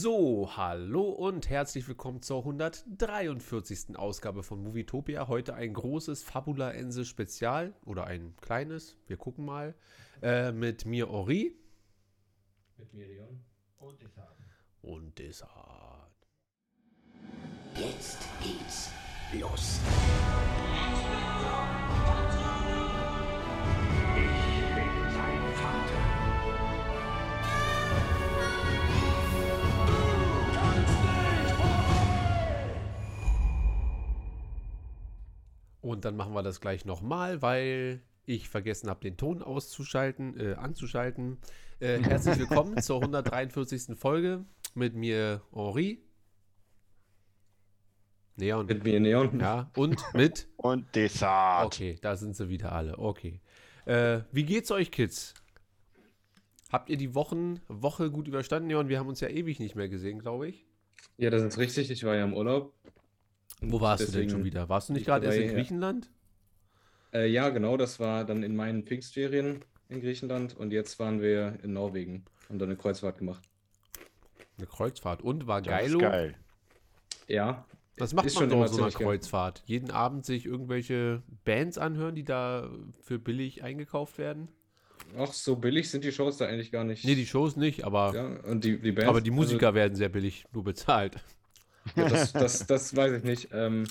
So, hallo und herzlich willkommen zur 143. Ausgabe von Movietopia. Heute ein großes Fabula Ense Spezial oder ein kleines, wir gucken mal, äh, mit mir Ori. Mit Miriam und Desart. Und Desart. Jetzt geht's los. Und dann machen wir das gleich nochmal, weil ich vergessen habe, den Ton auszuschalten, äh, anzuschalten. Äh, herzlich willkommen zur 143. Folge mit mir Henri. Neon. Mit mir Neon. Ja, und mit. Und Dessert. Okay, da sind sie wieder alle. Okay. Äh, wie geht's euch, Kids? Habt ihr die Wochen, Woche gut überstanden? Neon, wir haben uns ja ewig nicht mehr gesehen, glaube ich. Ja, das ist richtig. Ich war ja im Urlaub. Wo warst du denn Deswegen schon wieder? Warst du nicht ich gerade erst in. Griechenland? Äh, ja, genau. Das war dann in meinen Pfingstferien in Griechenland. Und jetzt waren wir in Norwegen und dann eine Kreuzfahrt gemacht. Eine Kreuzfahrt. Und war Das geilo? ist geil. Ja. Was macht Ist man schon so immer auf so einer. Kreuzfahrt? Jeden Abend sich irgendwelche Bands anhören, die da für billig eingekauft werden? Ach, so billig sind die Shows da eigentlich gar nicht. Nee, die Shows nicht, aber, Ja, und die, die Bands. aber die Musiker werden sehr billig nur bezahlt. Ja, das, das, das weiß ich nicht. Ähm,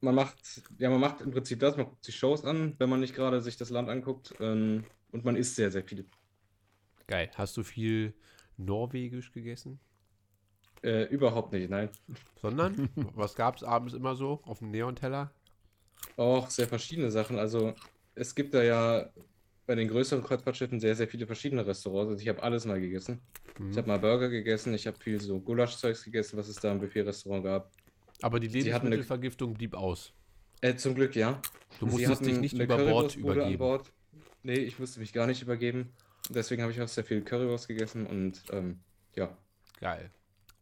man macht, ja, man macht im Prinzip das. Man guckt sich Shows an, wenn man nicht gerade sich das Land anguckt. Ähm, und man isst sehr, sehr viel. Geil. Hast du viel Norwegisch gegessen? Äh, überhaupt nicht, nein. Sondern, was gab es abends immer so auf dem Neonteller? Auch sehr verschiedene Sachen. Also es gibt da ja bei den größeren Kreuzfahrtschiffen sehr, sehr viele verschiedene Restaurants. Also ich habe alles mal gegessen. Mhm. Ich habe mal Burger gegessen, ich habe viel so Gulaschzeugs gegessen, was es da im Buffet-Restaurant gab. Aber die Lebensmittelvergiftung blieb aus. Äh, zum Glück, ja. Du musstest dich nicht über Bord übergeben. Bord. Nee, ich musste mich gar nicht übergeben. Deswegen habe ich auch sehr viel Currywurst gegessen und ähm, ja. Geil.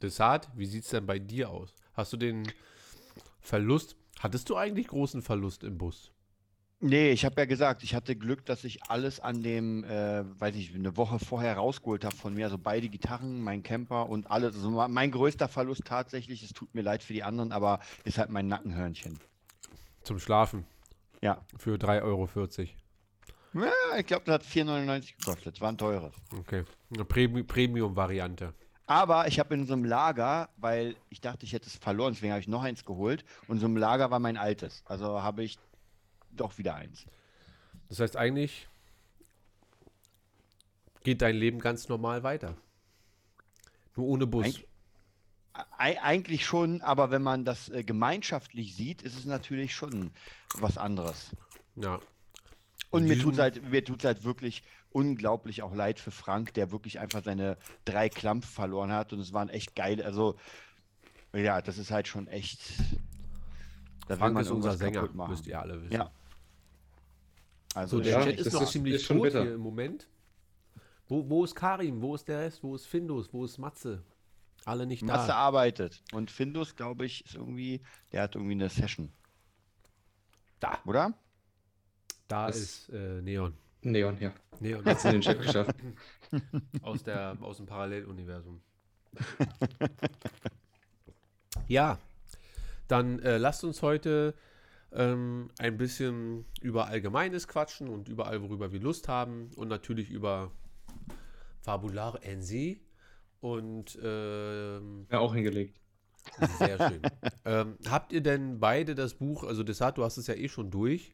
Desart, wie sieht es denn bei dir aus? Hast du den Verlust? Hattest du eigentlich großen Verlust im Bus? Nee, ich habe ja gesagt, ich hatte Glück, dass ich alles an dem, äh, weiß ich, eine Woche vorher rausgeholt habe von mir. Also beide Gitarren, mein Camper und alles. Also mein größter Verlust tatsächlich, es tut mir leid für die anderen, aber ist halt mein Nackenhörnchen. Zum Schlafen Ja. für 3,40 Euro. ja ich glaube, das hat 4,99 gekostet. Das war ein teures. Okay. Eine Premi- Premium-Variante. Aber ich habe in so einem Lager, weil ich dachte, ich hätte es verloren, deswegen habe ich noch eins geholt. Und so einem Lager war mein altes. Also habe ich doch wieder eins. Das heißt, eigentlich geht dein Leben ganz normal weiter. Nur ohne Bus. Eig- Ei- Eigentlich schon, aber wenn man das äh, gemeinschaftlich sieht, ist es natürlich schon was anderes. Ja. Und mir tut halt, mir tut's halt wirklich unglaublich auch leid für Frank, der wirklich einfach seine drei Klampf verloren hat und es waren echt geil. Also, ja, das ist halt schon echt. Da Frank ist unser Sänger, müsst ihr alle wissen. Ja. Also, So, der Ja, Chat ist noch ziemlich ist tot bitter. hier im Moment. Wo, wo ist Karim? Wo ist der Rest? Wo ist Findus? Wo ist Matze? Alle nicht Masse da. arbeitet. Und Findus, glaube ich, ist irgendwie, der hat irgendwie eine Session, Da, oder? da Das- ist äh, Neon. Neon, ja. Neon Hat's in den Chat geschafft. aus, der, aus dem Paralleluniversum. ja, dann äh, lasst uns heute ähm, ein bisschen über Allgemeines quatschen und überall, worüber wir Lust haben und natürlich über Fabular NC und ähm, Ja, auch hingelegt. sehr schön. ähm, habt ihr denn beide das Buch, also Desart, du hast es ja eh schon durch,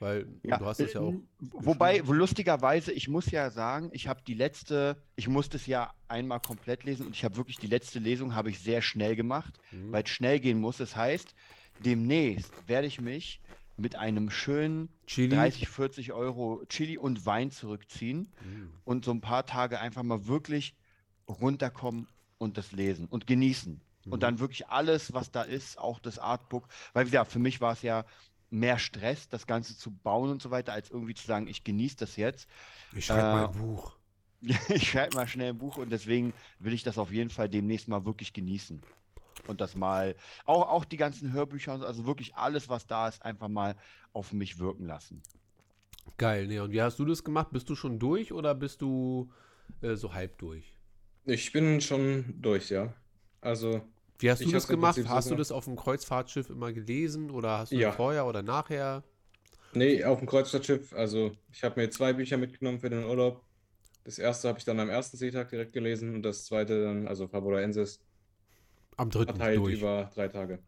weil du hast es ja auch. äh, Wobei, wo lustigerweise, ich muss ja sagen, ich habe die letzte, ich musste es ja einmal komplett lesen und ich habe wirklich die letzte Lesung habe ich sehr schnell gemacht, Mhm. weil es schnell gehen muss. Das heißt, demnächst werde ich mich mit einem schönen Chili. 30, 40 Euro Chili und Wein zurückziehen Mhm. und so ein paar Tage einfach mal wirklich runterkommen und das lesen und genießen. Mhm. Und dann wirklich alles, was da ist, auch das Artbook. Weil, wie gesagt, für mich war es ja mehr Stress, das Ganze zu bauen und so weiter, als irgendwie zu sagen, ich genieße das jetzt. Ich schreibe Äh, mal ein Buch. Ich schreibe mal schnell ein Buch und deswegen will ich das auf jeden Fall demnächst mal wirklich genießen. Und das mal, auch, auch die ganzen Hörbücher, und so, also wirklich alles, was da ist, einfach mal auf mich wirken lassen. Geil, Neon. Wie hast du das gemacht? Bist du schon durch oder bist du äh, so halb durch? Ich bin schon durch, ja. Also, Wie hast du das gemacht? Hast du das auf dem Kreuzfahrtschiff immer gelesen oder hast du Ja. vorher oder nachher? nee, auf dem Kreuzfahrtschiff. Also, ich habe mir zwei Bücher mitgenommen für den Urlaub. Das erste habe ich dann am ersten Seetag direkt gelesen und das zweite dann, also Fabulaensis, Am dritten verteilt durch. über drei Tage.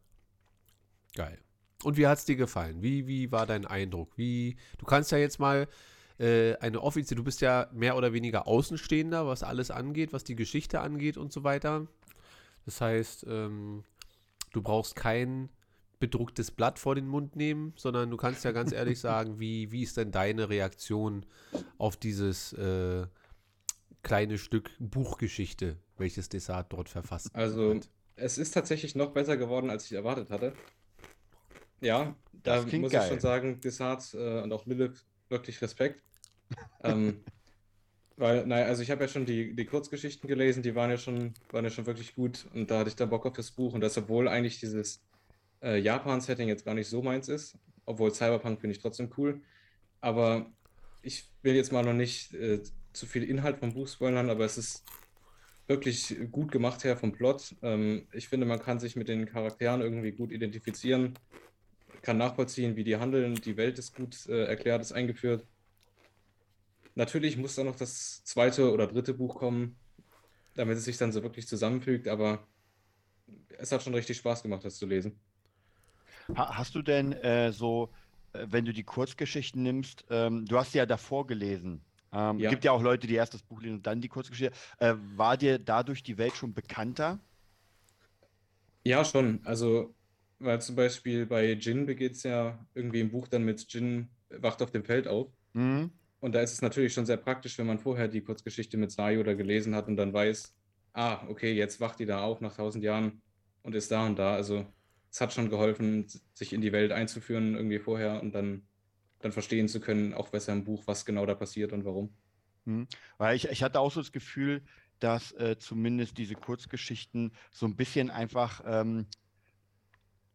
Geil. Und wie hat es dir gefallen? Wie, wie war dein Eindruck? Wie, du kannst ja jetzt mal äh, eine offizielle, du bist ja mehr oder weniger Außenstehender, was alles angeht, was die Geschichte angeht und so weiter. Das heißt, ähm, du brauchst kein bedrucktes Blatt vor den Mund nehmen, sondern du kannst ja ganz ehrlich sagen, wie, wie ist denn deine Reaktion auf dieses äh, kleine Stück Buchgeschichte, welches Desart dort verfasst Also, hat? Es ist tatsächlich noch besser geworden, als ich erwartet hatte. Ja, da muss geil. ich schon sagen, Desart äh, und auch Lilith wirklich Respekt. ähm, weil, naja, also ich habe ja schon die, die Kurzgeschichten gelesen, die waren ja schon, waren ja schon wirklich gut und da hatte ich dann Bock auf das Buch und das, obwohl eigentlich dieses äh, Japan-Setting jetzt gar nicht so meins ist, obwohl Cyberpunk finde ich trotzdem cool, aber ich will jetzt mal noch nicht äh, zu viel Inhalt vom Buch spoilern, aber es ist wirklich gut gemacht her vom Plot. Ähm, ich finde, man kann sich mit den Charakteren irgendwie gut identifizieren, kann nachvollziehen, wie die handeln, die Welt ist gut äh, erklärt, ist eingeführt. Natürlich muss da noch das zweite oder dritte Buch kommen, damit es sich dann so wirklich zusammenfügt, aber es hat schon richtig Spaß gemacht, das zu lesen. Ha hast du denn äh, so, äh, wenn du die Kurzgeschichten nimmst, ähm, du hast sie ja davor gelesen. Ähm, Ja. Gibt ja auch Leute, die erst das Buch lesen und dann die Kurzgeschichte. Äh, war dir dadurch die Welt schon bekannter? Ja, schon. Also, weil zum Beispiel bei Jin begeht es ja irgendwie im Buch dann mit Jin wacht auf dem Feld auf. Mhm. Und da ist es natürlich schon sehr praktisch, wenn man vorher die Kurzgeschichte mit Sayo da gelesen hat und dann weiß, ah, okay, jetzt wacht die da auf nach tausend Jahren und ist da und da. Also es hat schon geholfen, sich in die Welt einzuführen irgendwie vorher und dann, dann verstehen zu können, auch besser im Buch, was genau da passiert und warum. Mhm. Weil ich, ich hatte auch so das Gefühl, dass äh, zumindest diese Kurzgeschichten so ein bisschen einfach, ähm,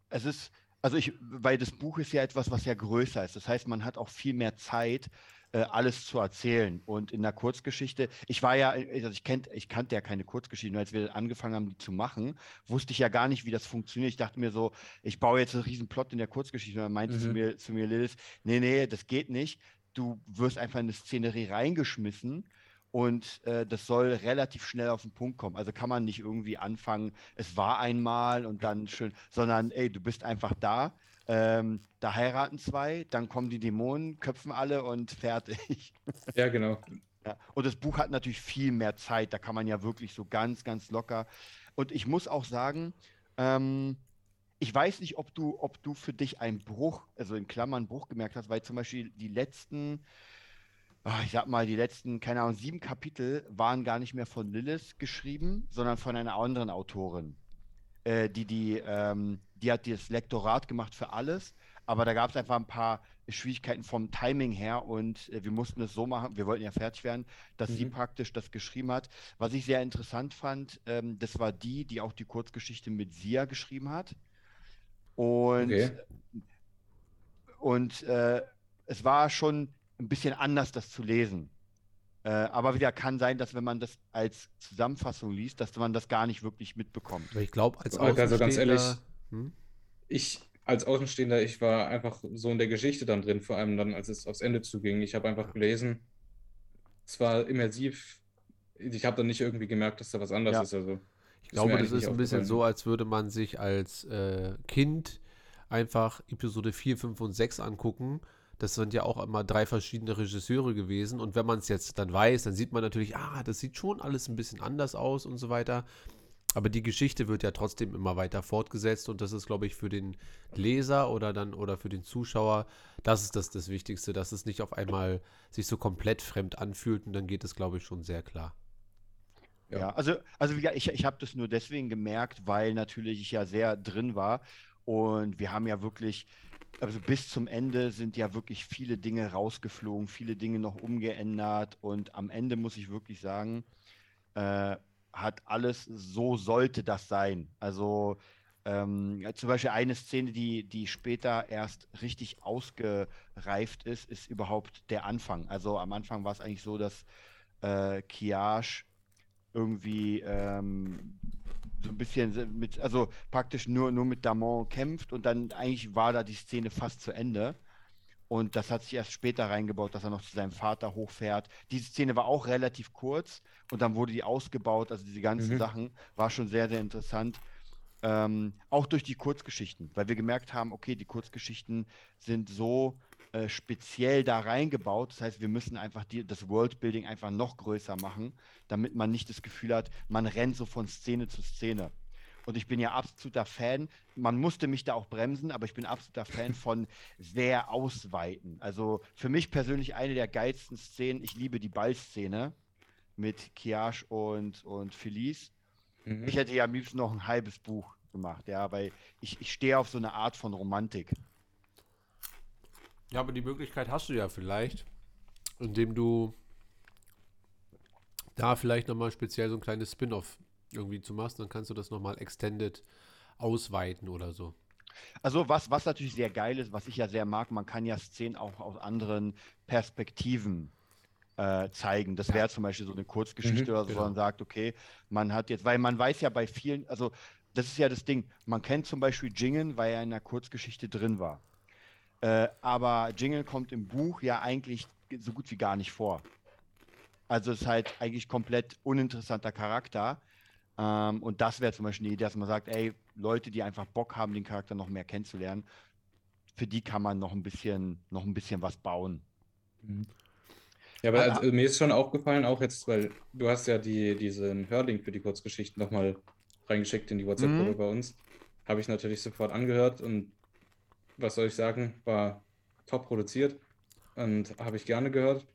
es ist, also ich, weil das Buch ist ja etwas, was ja größer ist. Das heißt, man hat auch viel mehr Zeit, äh, alles zu erzählen. Und in der Kurzgeschichte, ich war ja, also ich, kennt, ich kannte ja keine Kurzgeschichten, nur als wir angefangen haben, die zu machen, wusste ich ja gar nicht, wie das funktioniert. Ich dachte mir so, ich baue jetzt einen riesen Plot in der Kurzgeschichte. Und dann meinte zu Mhm. mir, zu mir Lilith, nee, nee, das geht nicht. Du wirst einfach in eine Szenerie reingeschmissen und äh, das soll relativ schnell auf den Punkt kommen. Also kann man nicht irgendwie anfangen, es war einmal und dann schön, sondern ey, du bist einfach da. Ähm, da heiraten zwei, dann kommen die Dämonen, köpfen alle und fertig. Ja, genau. Ja. Und das Buch hat natürlich viel mehr Zeit, da kann man ja wirklich so ganz, ganz locker. Und ich muss auch sagen, ähm, ich weiß nicht, ob du, ob du für dich einen Bruch, also in Klammern Bruch gemerkt hast, weil zum Beispiel die letzten, ah, ich sag mal, die letzten, keine Ahnung, sieben Kapitel waren gar nicht mehr von Lilith geschrieben, sondern von einer anderen Autorin. Äh, die, die, ähm, die hat das Lektorat gemacht für alles, aber da gab es einfach ein paar Schwierigkeiten vom Timing her und äh, wir mussten es so machen, wir wollten ja fertig werden, dass sie Mhm. praktisch das geschrieben hat. Was ich sehr interessant fand, ähm, das war die, die auch die Kurzgeschichte mit Sia geschrieben hat. Und, Okay. und äh, es war schon ein bisschen anders, das zu lesen. Äh, aber wieder kann sein, dass wenn man das als Zusammenfassung liest, dass man das gar nicht wirklich mitbekommt. Ich glaube, als Also ganz Außenstehender... ehrlich, Hm? Ich als Außenstehender, ich war einfach so in der Geschichte dann drin, vor allem dann, als es aufs Ende zuging. Ich habe einfach gelesen, es war immersiv. Ich habe dann nicht irgendwie gemerkt, dass da was anderes Ja. ist. Also, Ich glaube, das ist nicht ein bisschen so, als würde man sich als äh, Kind einfach Episode 4, 5 und 6 angucken. Das sind ja auch immer drei verschiedene Regisseure gewesen. Und wenn man es jetzt dann weiß, dann sieht man natürlich, ah, das sieht schon alles ein bisschen anders aus und so weiter. Aber die Geschichte wird ja trotzdem immer weiter fortgesetzt und das ist, glaube ich, für den Leser oder dann oder für den Zuschauer, das ist das, das Wichtigste, dass es nicht auf einmal sich so komplett fremd anfühlt und dann geht es, glaube ich, schon sehr klar. Ja. Ja, also, also wie ich, ich habe das nur deswegen gemerkt, weil natürlich ich ja sehr drin war und wir haben ja wirklich, also bis zum Ende sind ja wirklich viele Dinge rausgeflogen, viele Dinge noch umgeändert und am Ende muss ich wirklich sagen, äh, hat alles, so sollte das sein. Also ähm, zum Beispiel eine Szene, die, die später erst richtig ausgereift ist, ist überhaupt der Anfang. Also am Anfang war es eigentlich so, dass äh, Kiash irgendwie ähm, so ein bisschen mit, also praktisch nur, nur mit Damon kämpft und dann eigentlich war da die Szene fast zu Ende. Und das hat sich erst später reingebaut, dass er noch zu seinem Vater hochfährt. Diese Szene war auch relativ kurz und dann wurde die ausgebaut. Also diese ganzen Mhm. Sachen war schon sehr, sehr interessant. Ähm, auch durch die Kurzgeschichten, weil wir gemerkt haben, okay, die Kurzgeschichten sind so äh, speziell da reingebaut. Das heißt, wir müssen einfach die, das Worldbuilding einfach noch größer machen, damit man nicht das Gefühl hat, man rennt so von Szene zu Szene. Und ich bin ja absoluter Fan. Man musste mich da auch bremsen, aber ich bin absoluter Fan von sehr ausweiten. Also für mich persönlich eine der geilsten Szenen. Ich liebe die Ballszene mit Kiash und, und Felice. Mhm. Ich hätte ja am liebsten noch ein halbes Buch gemacht, ja, weil ich, ich stehe auf so eine Art von Romantik. Ja, aber die Möglichkeit hast du ja vielleicht, indem du da vielleicht nochmal speziell so ein kleines Spin-off irgendwie zu machst, dann kannst du das nochmal extended ausweiten oder so. Also was, was natürlich sehr geil ist, was ich ja sehr mag, man kann ja Szenen auch aus anderen Perspektiven äh, zeigen. Das wäre zum Beispiel so eine Kurzgeschichte Mhm, oder so, genau. wo man sagt, okay, man hat jetzt, weil man weiß ja bei vielen, also das ist ja das Ding, man kennt zum Beispiel Jingen, weil er in einer Kurzgeschichte drin war. Äh, aber Jingle kommt im Buch ja eigentlich so gut wie gar nicht vor. Also ist halt eigentlich komplett uninteressanter Charakter. Ähm, und das wäre zum Beispiel eine Idee, dass man sagt, ey, Leute, die einfach Bock haben, den Charakter noch mehr kennenzulernen, für die kann man noch ein bisschen, noch ein bisschen was bauen. Ja, aber Aber- also, mir ist schon aufgefallen, auch jetzt, weil du hast ja die, diesen Hörlink für die Kurzgeschichten nochmal reingeschickt in die WhatsApp-Gruppe Mhm. bei uns. Habe ich natürlich sofort angehört und was soll ich sagen, war top produziert und habe ich gerne gehört.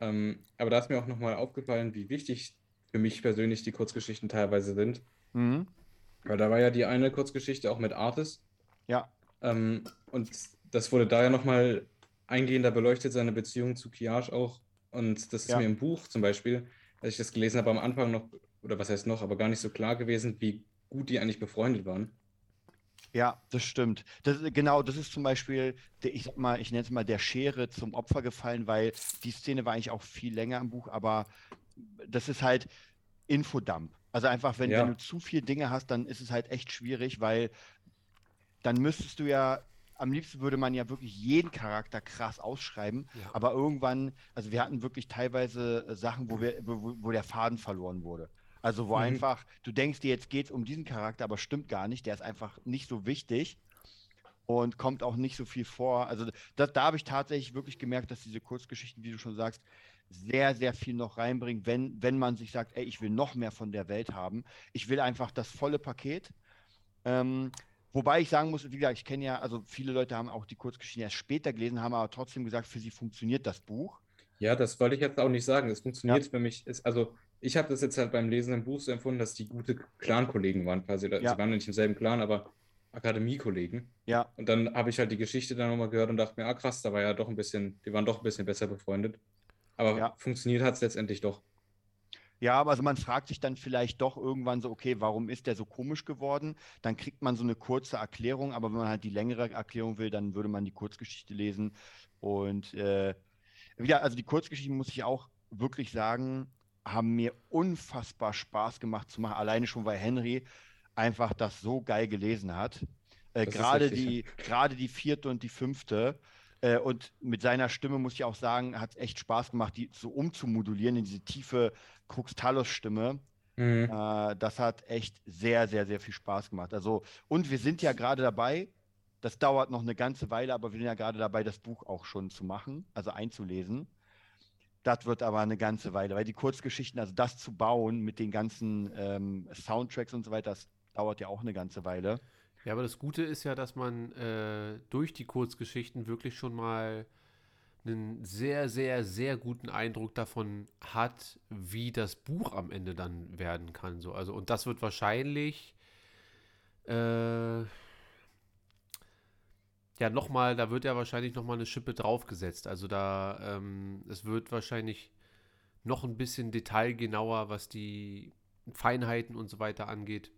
Ähm, aber da ist mir auch nochmal aufgefallen, wie wichtig für mich persönlich die Kurzgeschichten teilweise sind. Mhm. Weil da war ja die eine Kurzgeschichte auch mit Artis. Ja, Ähm, und das wurde da ja nochmal eingehender beleuchtet, seine Beziehung zu Kiage auch. Und das ist Ja. mir im Buch zum Beispiel, als ich das gelesen habe, am Anfang noch, oder was heißt noch, aber gar nicht so klar gewesen, wie gut die eigentlich befreundet waren. Ja, das stimmt. Das, genau, das ist zum Beispiel, ich sag mal, ich nenne es mal der Schere zum Opfer gefallen, weil die Szene war eigentlich auch viel länger im Buch, aber das ist halt Infodump. Also einfach, wenn, Ja. wenn du zu viele Dinge hast, dann ist es halt echt schwierig, weil dann müsstest du ja, am liebsten würde man ja wirklich jeden Charakter krass ausschreiben, Ja. aber irgendwann, also wir hatten wirklich teilweise äh, Sachen, wo, wir, wo, wo der Faden verloren wurde. Also wo Mhm. einfach, du denkst dir, jetzt geht es um diesen Charakter, aber stimmt gar nicht, der ist einfach nicht so wichtig und kommt auch nicht so viel vor. Also das, da habe ich tatsächlich wirklich gemerkt, dass diese Kurzgeschichten, wie du schon sagst, sehr, sehr viel noch reinbringen, wenn, wenn man sich sagt, ey, ich will noch mehr von der Welt haben. Ich will einfach das volle Paket. Ähm, wobei ich sagen muss, wie gesagt, ich kenne ja, also viele Leute haben auch die Kurzgeschichten erst später gelesen, haben aber trotzdem gesagt, für sie funktioniert das Buch. Ja, das wollte ich jetzt auch nicht sagen. Es funktioniert für mich. Ist, also, ich habe das jetzt halt beim Lesen im Buch so empfunden, dass die gute Clan-Kollegen waren quasi. Ja. Sie waren nicht im selben Clan, aber Akademie-Kollegen. Ja, Und dann habe ich halt die Geschichte dann nochmal gehört und dachte mir, ah krass, da war ja doch ein bisschen, die waren doch ein bisschen besser befreundet. Aber Ja. funktioniert hat es letztendlich doch. Ja, aber also man fragt sich dann vielleicht doch irgendwann so, okay, warum ist der so komisch geworden? Dann kriegt man so eine kurze Erklärung, aber wenn man halt die längere Erklärung will, dann würde man die Kurzgeschichte lesen. Und äh, wieder, also die Kurzgeschichten muss ich auch wirklich sagen, haben mir unfassbar Spaß gemacht zu machen. Alleine schon, weil Henry einfach das so geil gelesen hat. Äh, gerade die, gerade die vierte und die fünfte. Äh, und mit seiner Stimme muss ich auch sagen, hat es echt Spaß gemacht, die so umzumodulieren in diese tiefe Krux-Talos-Stimme. Mhm. Äh, das hat echt sehr, sehr, sehr viel Spaß gemacht. Also, und wir sind ja gerade dabei, das dauert noch eine ganze Weile, aber wir sind ja gerade dabei, das Buch auch schon zu machen, also einzulesen. Das wird aber eine ganze Weile, weil die Kurzgeschichten, also das zu bauen mit den ganzen ähm, Soundtracks und so weiter, das dauert ja auch eine ganze Weile. Ja, aber das Gute ist ja, dass man äh, durch die Kurzgeschichten wirklich schon mal einen sehr, sehr, sehr guten Eindruck davon hat, wie das Buch am Ende dann werden kann. So. Also, und das wird wahrscheinlich äh, ja nochmal, da wird ja wahrscheinlich nochmal eine Schippe draufgesetzt. Also da, ähm, es wird wahrscheinlich noch ein bisschen detailgenauer, was die Feinheiten und so weiter angeht.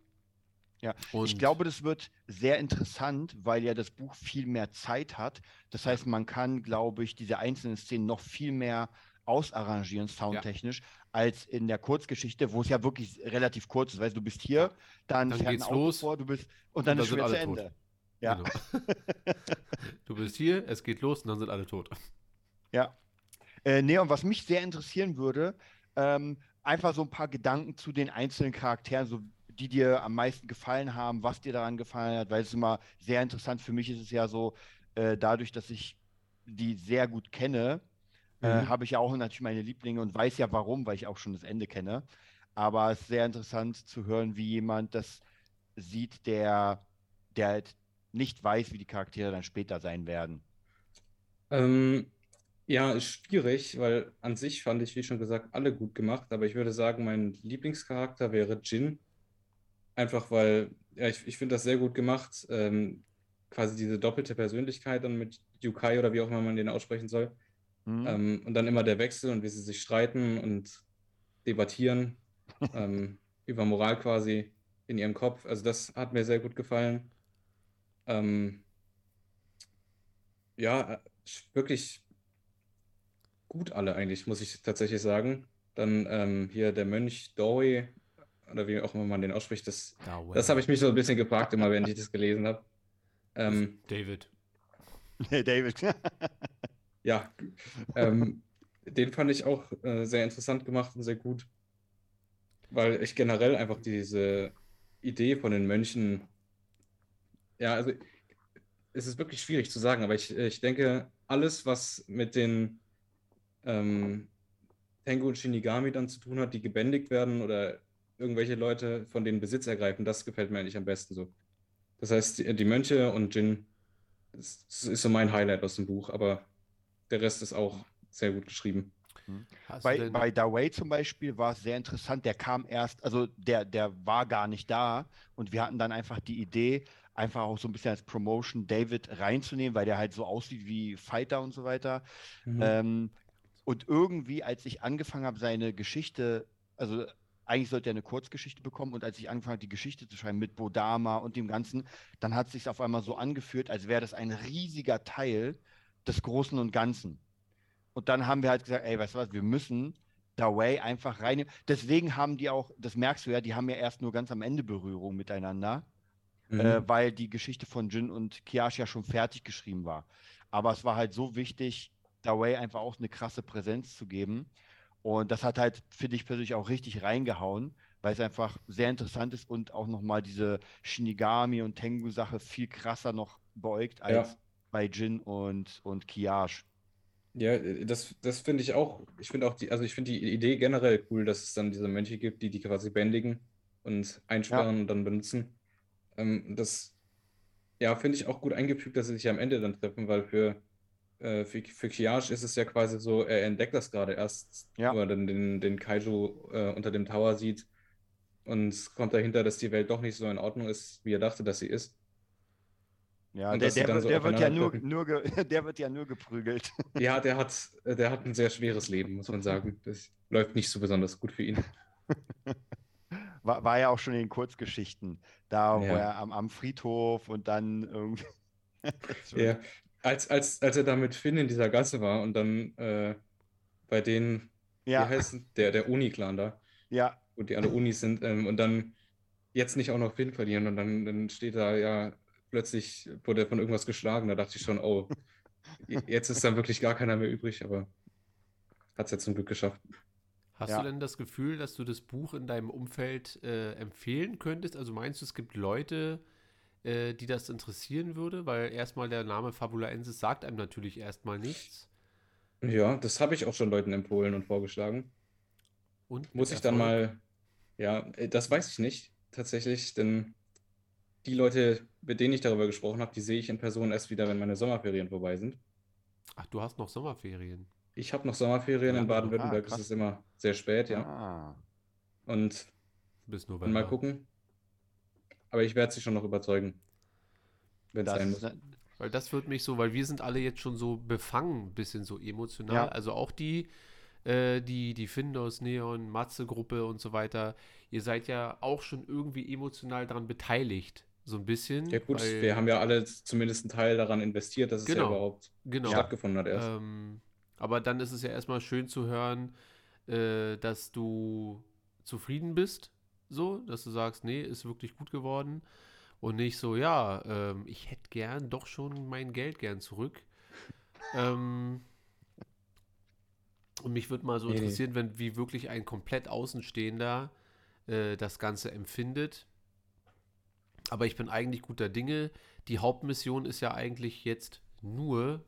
Ja, Und ich glaube, das wird sehr interessant, weil ja das Buch viel mehr Zeit hat. Das heißt, man kann, glaube ich, diese einzelnen Szenen noch viel mehr ausarrangieren, soundtechnisch, als in der Kurzgeschichte, wo es ja wirklich relativ kurz ist. Weißt du, du bist hier, dann, Dann fährt ein Auto los vor, du bist, und dann und ist dann schon sind wieder zu Ende. Ja. Genau. du bist hier, es geht los und dann sind alle tot. Ja. Äh, nee, und was mich sehr interessieren würde, ähm, einfach so ein paar Gedanken zu den einzelnen Charakteren, so die dir am meisten gefallen haben, was dir daran gefallen hat, weil es ist immer sehr interessant. Für mich ist es ja so, äh, dadurch, dass ich die sehr gut kenne, äh, Mhm. habe ich ja auch natürlich meine Lieblinge und weiß ja warum, weil ich auch schon das Ende kenne. Aber es ist sehr interessant zu hören, wie jemand das sieht, der, der halt nicht weiß, wie die Charaktere dann später sein werden. Ähm, ja, ist schwierig, weil an sich fand ich, wie schon gesagt, alle gut gemacht, aber ich würde sagen, mein Lieblingscharakter wäre Jin. Einfach weil, ja, ich, ich finde das sehr gut gemacht. Ähm, quasi diese doppelte Persönlichkeit dann mit Yukai oder wie auch immer man den aussprechen soll. Hm? Ähm, und dann immer der Wechsel und wie sie sich streiten und debattieren ähm, über Moral quasi in ihrem Kopf. Also das hat mir sehr gut gefallen. Ähm, ja, wirklich gut alle eigentlich, muss ich tatsächlich sagen. Dann ähm, hier der Mönch Dory, oder wie auch immer man den ausspricht, das, das habe ich mich so ein bisschen gefragt, immer wenn ich das gelesen habe. Ähm, David. Nee, David. ja, ähm, den fand ich auch äh, sehr interessant gemacht und sehr gut, weil ich generell einfach diese Idee von den Mönchen, ja, also es ist wirklich schwierig zu sagen, aber ich, ich denke, alles, was mit den ähm, Tengu und Shinigami dann zu tun hat, die gebändigt werden oder irgendwelche Leute von denen Besitz ergreifen, das gefällt mir eigentlich am besten so. Das heißt, die, die Mönche und Jin, das, das ist so mein Highlight aus dem Buch, aber der Rest ist auch sehr gut geschrieben. Hast Bei, bei Dawei zum Beispiel war es sehr interessant. Der kam erst, also der, der war gar nicht da und wir hatten dann einfach die Idee, einfach auch so ein bisschen als Promotion David reinzunehmen, weil der halt so aussieht wie Fighter und so weiter. Mhm. Ähm, und irgendwie, als ich angefangen habe, seine Geschichte, also eigentlich sollte er eine Kurzgeschichte bekommen und als ich angefangen habe, die Geschichte zu schreiben mit Bodama und dem Ganzen, dann hat es sich auf einmal so angeführt, als wäre das ein riesiger Teil des Großen und Ganzen. Und dann haben wir halt gesagt, ey, weißt du was, wir müssen Dawei einfach reinnehmen. Deswegen haben die auch, das merkst du ja, die haben ja erst nur ganz am Ende Berührung miteinander, Mhm. äh, weil die Geschichte von Jin und Kiash ja schon fertig geschrieben war. Aber es war halt so wichtig, Dawei einfach auch eine krasse Präsenz zu geben. Und das hat halt, finde ich persönlich, auch richtig reingehauen, weil es einfach sehr interessant ist und auch nochmal diese Shinigami- und Tengu-Sache viel krasser noch beugt als Ja. bei Jin und, und Kiash. Ja, äh, das, das finde ich auch. Ich finde auch die, also ich finde die Idee generell cool, dass es dann diese Mönche gibt, die die quasi bändigen und einsperren und dann benutzen. Ähm, das, ja, finde ich auch gut eingefügt, dass sie sich am Ende dann treffen, weil für, äh, für, für Kiyash ist es ja quasi so, er entdeckt das gerade erst, Ja. wo er dann den, den Kaiju äh, unter dem Tower sieht und kommt dahinter, dass die Welt doch nicht so in Ordnung ist, wie er dachte, dass sie ist. Ja, Und der, der, so der wird ja nur, nur der wird ja nur geprügelt. Ja, der hat, der hat ein sehr schweres Leben, muss man sagen. Das läuft nicht so besonders gut für ihn. War, war ja auch schon in den Kurzgeschichten. Da, wo Ja. er am, am Friedhof und dann irgendwie. Ja, als, als, als er da mit Finn in dieser Gasse war und dann äh, bei denen, wie ja, heißt der, der Uni-Clan da, ja, wo die alle Unis sind, ähm, und dann jetzt nicht auch noch Finn verlieren und dann, dann steht da ja plötzlich, wurde er von irgendwas geschlagen, da dachte ich schon, oh, jetzt ist dann wirklich gar keiner mehr übrig, aber hat es ja zum Glück geschafft. Hast ja. du denn das Gefühl, dass du das Buch in deinem Umfeld äh, empfehlen könntest? Also meinst du, es gibt Leute, äh, die das interessieren würde? Weil erstmal der Name Fabulaensis sagt einem natürlich erstmal nichts. Ja, das habe ich auch schon Leuten empfohlen und vorgeschlagen. Und Muss ich dann mal, ja, äh, das weiß ich nicht tatsächlich, denn die Leute, mit denen ich darüber gesprochen habe, die sehe ich in Person erst wieder, wenn meine Sommerferien vorbei sind. Ach, du hast noch Sommerferien. Ich habe noch Sommerferien Ja, in Baden-Württemberg, ah, ist es immer sehr spät, ja. Ah. Und Bis November. mal gucken. Aber ich werde sie schon noch überzeugen, wenn es sein ist, muss. Weil das wird mich so, weil wir sind alle jetzt schon so befangen, ein bisschen so emotional. Ja. Also auch die, äh, die, die Findus, Neon, Matze-Gruppe und so weiter, ihr seid ja auch schon irgendwie emotional daran beteiligt. So ein bisschen. Ja gut, weil, wir haben ja alle zumindest einen Teil daran investiert, dass es ja Genau. überhaupt genau. stattgefunden hat erst. Ähm, Aber dann ist es ja erstmal schön zu hören, äh, dass du zufrieden bist, so, dass du sagst, nee, ist wirklich gut geworden. Und nicht so, ja, ähm, ich hätte gern doch schon mein Geld gern zurück. ähm, und mich würde mal so Nee, interessieren, wenn wie wirklich ein komplett Außenstehender äh, das Ganze empfindet. Aber ich bin eigentlich guter Dinge. Die Hauptmission ist ja eigentlich jetzt nur,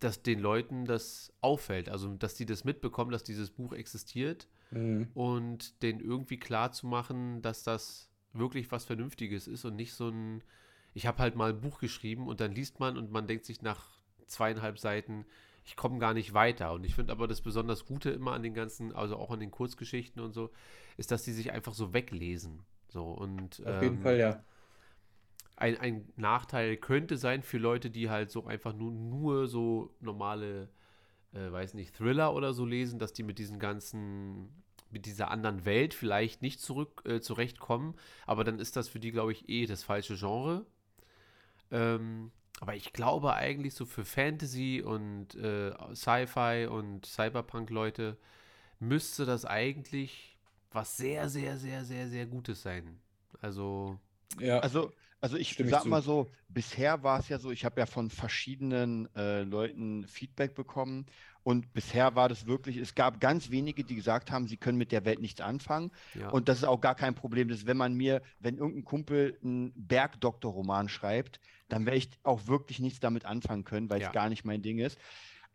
dass den Leuten das auffällt. Also, dass die das mitbekommen, dass dieses Buch existiert Mhm. und den irgendwie klar zu machen, dass das wirklich was Vernünftiges ist und nicht so ein, ich habe halt mal ein Buch geschrieben und dann liest man und man denkt sich nach zweieinhalb Seiten, ich komme gar nicht weiter. Und ich finde aber das besonders Gute immer an den ganzen, also auch an den Kurzgeschichten und so, ist, dass die sich einfach so weglesen. So und Auf jeden ähm, Fall, ja. Ein, ein Nachteil könnte sein für Leute, die halt so einfach nur, nur so normale, äh, weiß nicht, Thriller oder so lesen, dass die mit diesen ganzen, mit dieser anderen Welt vielleicht nicht zurück äh, zurechtkommen. Aber dann ist das für die, glaube ich, eh das falsche Genre. Ähm, aber ich glaube eigentlich so für Fantasy und äh, Sci-Fi und Cyberpunk-Leute müsste das eigentlich was sehr, sehr, sehr, sehr, sehr Gutes sein. Also, Ja, Also, also ich Stimme ich sag zu. mal so, bisher war es ja so, ich habe ja von verschiedenen äh, Leuten Feedback bekommen und bisher war das wirklich, es gab ganz wenige, die gesagt haben, sie können mit der Welt nichts anfangen ja. und das ist auch gar kein Problem. Das ist, wenn man mir, wenn irgendein Kumpel einen Bergdoktor-Roman schreibt, dann werde ich auch wirklich nichts damit anfangen können, weil Ja. es gar nicht mein Ding ist.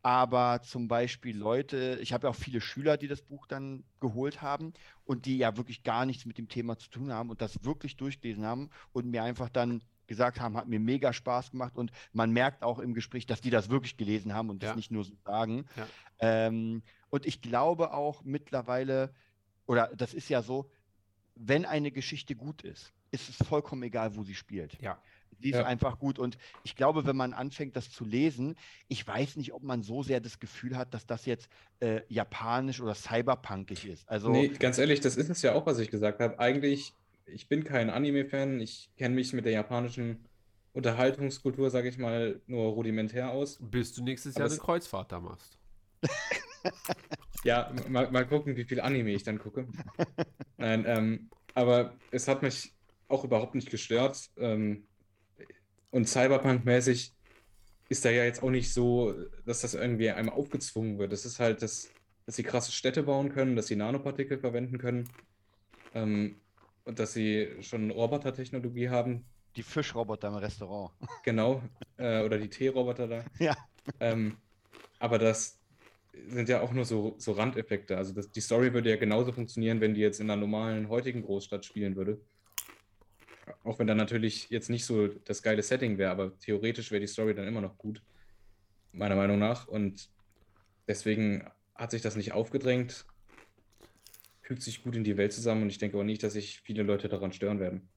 Aber zum Beispiel Leute, ich habe ja auch viele Schüler, die das Buch dann geholt haben und die ja wirklich gar nichts mit dem Thema zu tun haben und das wirklich durchgelesen haben und mir einfach dann gesagt haben, hat mir mega Spaß gemacht und man merkt auch im Gespräch, dass die das wirklich gelesen haben und das Ja. nicht nur so sagen. Ja. Ähm, und ich glaube auch mittlerweile, oder das ist ja so, wenn eine Geschichte gut ist, ist es vollkommen egal, wo sie spielt. Ja. Die ist Ja. einfach gut. Und ich glaube, wenn man anfängt, das zu lesen, ich weiß nicht, ob man so sehr das Gefühl hat, dass das jetzt äh, japanisch oder cyberpunkig ist. Also, nee, ganz ehrlich, das ist es ja auch, was ich gesagt habe. Eigentlich, ich bin kein Anime-Fan. Ich kenne mich mit der japanischen Unterhaltungskultur, sage ich mal, nur rudimentär aus. bis du nächstes Jahr eine Kreuzfahrt da machst. Ja, mal, mal gucken, wie viel Anime ich dann gucke. Nein, ähm, aber es hat mich auch überhaupt nicht gestört. Ähm, und Cyberpunk-mäßig ist da ja jetzt auch nicht so, dass das irgendwie einem aufgezwungen wird. Es ist halt, dass, dass sie krasse Städte bauen können, dass sie Nanopartikel verwenden können ähm, und dass sie schon Robotertechnologie haben. die Fischroboter im Restaurant. Genau. Äh, oder die T-Roboter da. Ja. Ähm, aber das sind ja auch nur so, so Randeffekte. Also das, die Story würde ja genauso funktionieren, wenn die jetzt in einer normalen heutigen Großstadt spielen würde. Auch wenn da natürlich jetzt nicht so das geile Setting wäre, aber theoretisch wäre die Story dann immer noch gut. Meiner Meinung nach. Und deswegen hat sich das nicht aufgedrängt. Fügt sich gut in die Welt zusammen und ich denke auch nicht, dass sich viele Leute daran stören werden.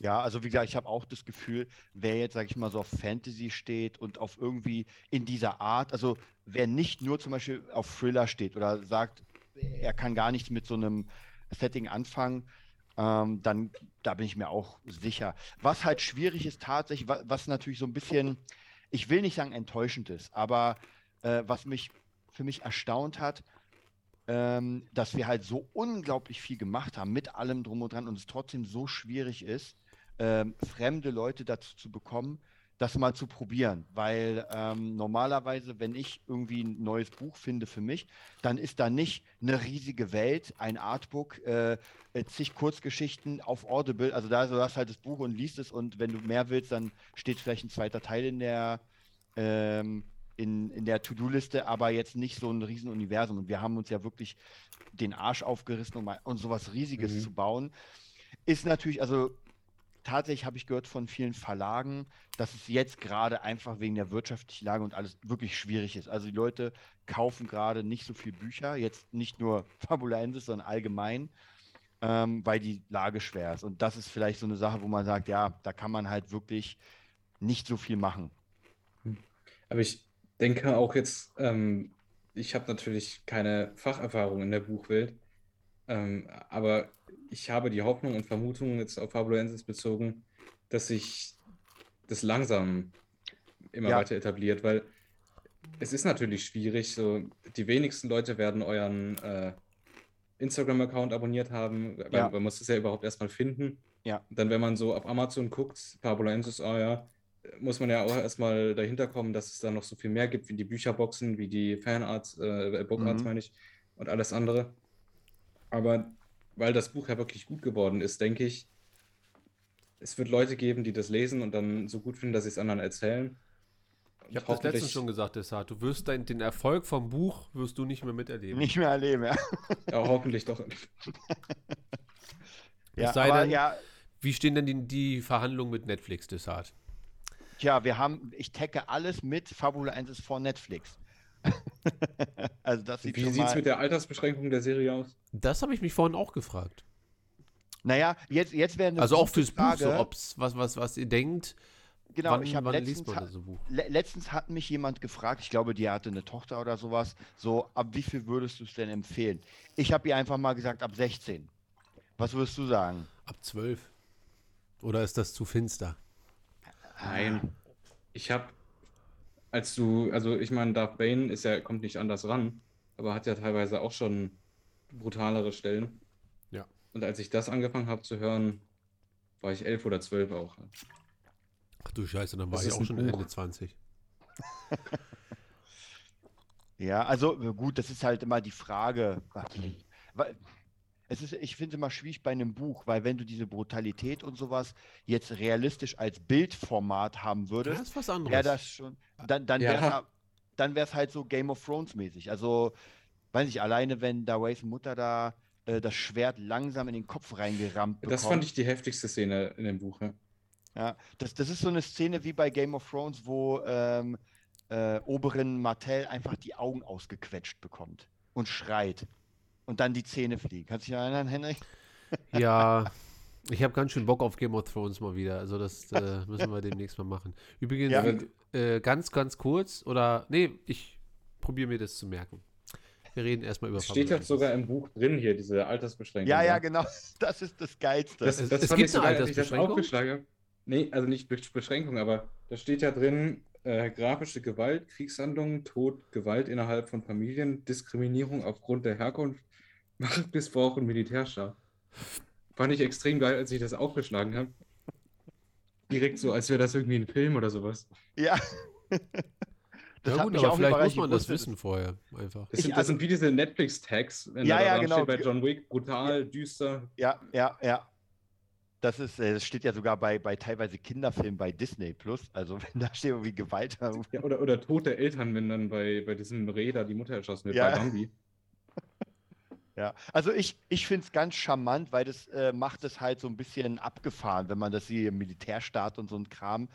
Ja, also wie gesagt, ich habe auch das Gefühl, wer jetzt, sage ich mal, so auf Fantasy steht und auf irgendwie in dieser Art, also wer nicht nur zum Beispiel auf Thriller steht oder sagt, er kann gar nichts mit so einem Setting anfangen, ähm, dann da bin ich mir auch sicher. Was halt schwierig ist tatsächlich, was, was natürlich so ein bisschen, ich will nicht sagen enttäuschend ist, aber äh, was mich für mich erstaunt hat, ähm, dass wir halt so unglaublich viel gemacht haben mit allem drum und dran und es trotzdem so schwierig ist, ähm, fremde Leute dazu zu bekommen, das mal zu probieren. Weil ähm, normalerweise, wenn ich irgendwie ein neues Buch finde für mich, dann ist da nicht eine riesige Welt, ein Artbook, äh, äh, zig Kurzgeschichten auf Audible. Also da du hast halt das Buch und liest es und wenn du mehr willst, dann steht vielleicht ein zweiter Teil in der ähm, in, in der To-Do-Liste, aber jetzt nicht so ein Riesenuniversum. Und wir haben uns ja wirklich den Arsch aufgerissen, um, um sowas Riesiges Mhm. zu bauen. Ist natürlich, also tatsächlich habe ich gehört von vielen Verlagen, dass es jetzt gerade einfach wegen der wirtschaftlichen Lage und alles wirklich schwierig ist. Also die Leute kaufen gerade nicht so viel Bücher, jetzt nicht nur Fabulensis, sondern allgemein, ähm, weil die Lage schwer ist. Und das ist vielleicht so eine Sache, wo man sagt, ja, da kann man halt wirklich nicht so viel machen. Aber ich denke auch jetzt, ähm, ich habe natürlich keine Facherfahrung in der Buchwelt, ähm, aber ich habe die Hoffnung und Vermutung jetzt auf Fabulensis bezogen, dass sich das langsam immer Ja. weiter etabliert, weil es ist natürlich schwierig. So, die wenigsten Leute werden euren äh, Instagram-Account abonniert haben, weil Ja. man muss es ja überhaupt erstmal finden. Ja. Dann, wenn man so auf Amazon guckt, Fabulensis, ah ja, muss man ja auch erstmal dahinter kommen, dass es da noch so viel mehr gibt, wie die Bücherboxen, wie die Fanarts, äh, Bookarts Mhm. meine ich, und alles andere. Aber weil das Buch ja wirklich gut geworden ist, denke ich, es wird Leute geben, die das lesen und dann so gut finden, dass sie es anderen erzählen. Ich habe das letztens schon gesagt, Desart. Du wirst dein, den Erfolg vom Buch wirst du nicht mehr miterleben. Nicht mehr erleben, ja. Ja, hoffentlich doch. ja sei aber denn- ja, Wie stehen denn die, die Verhandlungen mit Netflix, Desart? tja, wir haben, ich tagge alles mit, Fabula 1 ist vor Netflix. also das sieht Wie sieht es mit der Altersbeschränkung der Serie aus? Das habe ich mich vorhin auch gefragt. naja, jetzt, jetzt wäre eine also auch fürs Buch, so, Frage. ob's, was, was, was ihr denkt, Genau, wann, ich habe letztens, so Buch? le letztens hat mich jemand gefragt, ich glaube, die hatte eine Tochter oder sowas, so, ab wie viel würdest du es denn empfehlen? Ich habe ihr einfach mal gesagt, ab 16. Was würdest du sagen? Ab 12. Oder ist das zu finster? Nein. Ich habe, als du, also ich meine, Darth Bane ist ja, kommt nicht anders ran, aber hat ja teilweise auch schon brutalere Stellen. Ja. Und als ich das angefangen habe zu hören, war ich elf oder zwölf auch. Ach du Scheiße, dann war Das ich auch schon Buch. Ende 20. Ja, also gut, das ist halt immer die Frage. Es ist, ich finde es immer schwierig bei einem Buch, weil wenn du diese Brutalität und sowas jetzt realistisch als Bildformat haben Das würdest, ist was anderes. wäre das schon, dann, dann Ja. wäre es halt so Game of Thrones mäßig. Also, weiß ich, alleine wenn Daways Mutter da äh, das Schwert langsam in den Kopf reingerammt bekommt. Das fand ich die heftigste Szene in dem Buch. Ja. Ja, das, das ist so eine Szene wie bei Game of Thrones, wo ähm, äh, Oberin Martell einfach die Augen ausgequetscht bekommt und schreit. Und dann die Zähne fliegen. Kannst du dich erinnern, Henrik? Ja, ich habe ganz schön Bock auf Game of Thrones mal wieder. Also das äh, müssen wir demnächst mal machen. Übrigens, Ja. äh, ganz, ganz kurz, oder nee, ich probiere mir das zu merken. Wir reden erstmal über Es steht ja sogar im Buch drin hier, diese Altersbeschränkung. Ja, ja, ja. genau. Das ist das Geilste. Das, das es gibt ich so eine als ich das Altersbeschränkung? Nee, also nicht Beschränkung, aber da steht ja drin, äh, grafische Gewalt, Kriegshandlungen, Tod, Gewalt innerhalb von Familien, Diskriminierung aufgrund der Herkunft, Machtmissbrauch und Militärstab. Fand ich extrem geil, als ich das aufgeschlagen habe. Direkt so, als wäre das irgendwie ein Film oder sowas. ja. ja, hat gut, mich aber auch vielleicht muss man das wissen vorher einfach. Das Ich- sind, das also- sind wie diese Netflix-Tags, wenn Ja, da ja, dran genau. steht bei John Wick, brutal, düster. Ja, ja, ja. Das ist, äh, das steht ja sogar bei, bei teilweise Kinderfilmen bei Disney Plus. Also wenn da steht irgendwie Gewalt. Ja, oder, oder tote Eltern, wenn dann bei, bei diesem Räder die Mutter erschossen wird, Ja. bei Bambi. Ja, also ich, ich finde es ganz charmant, weil das äh, macht es halt so ein bisschen abgefahren, wenn man das sieht, im Militärstaat und so ein Kram.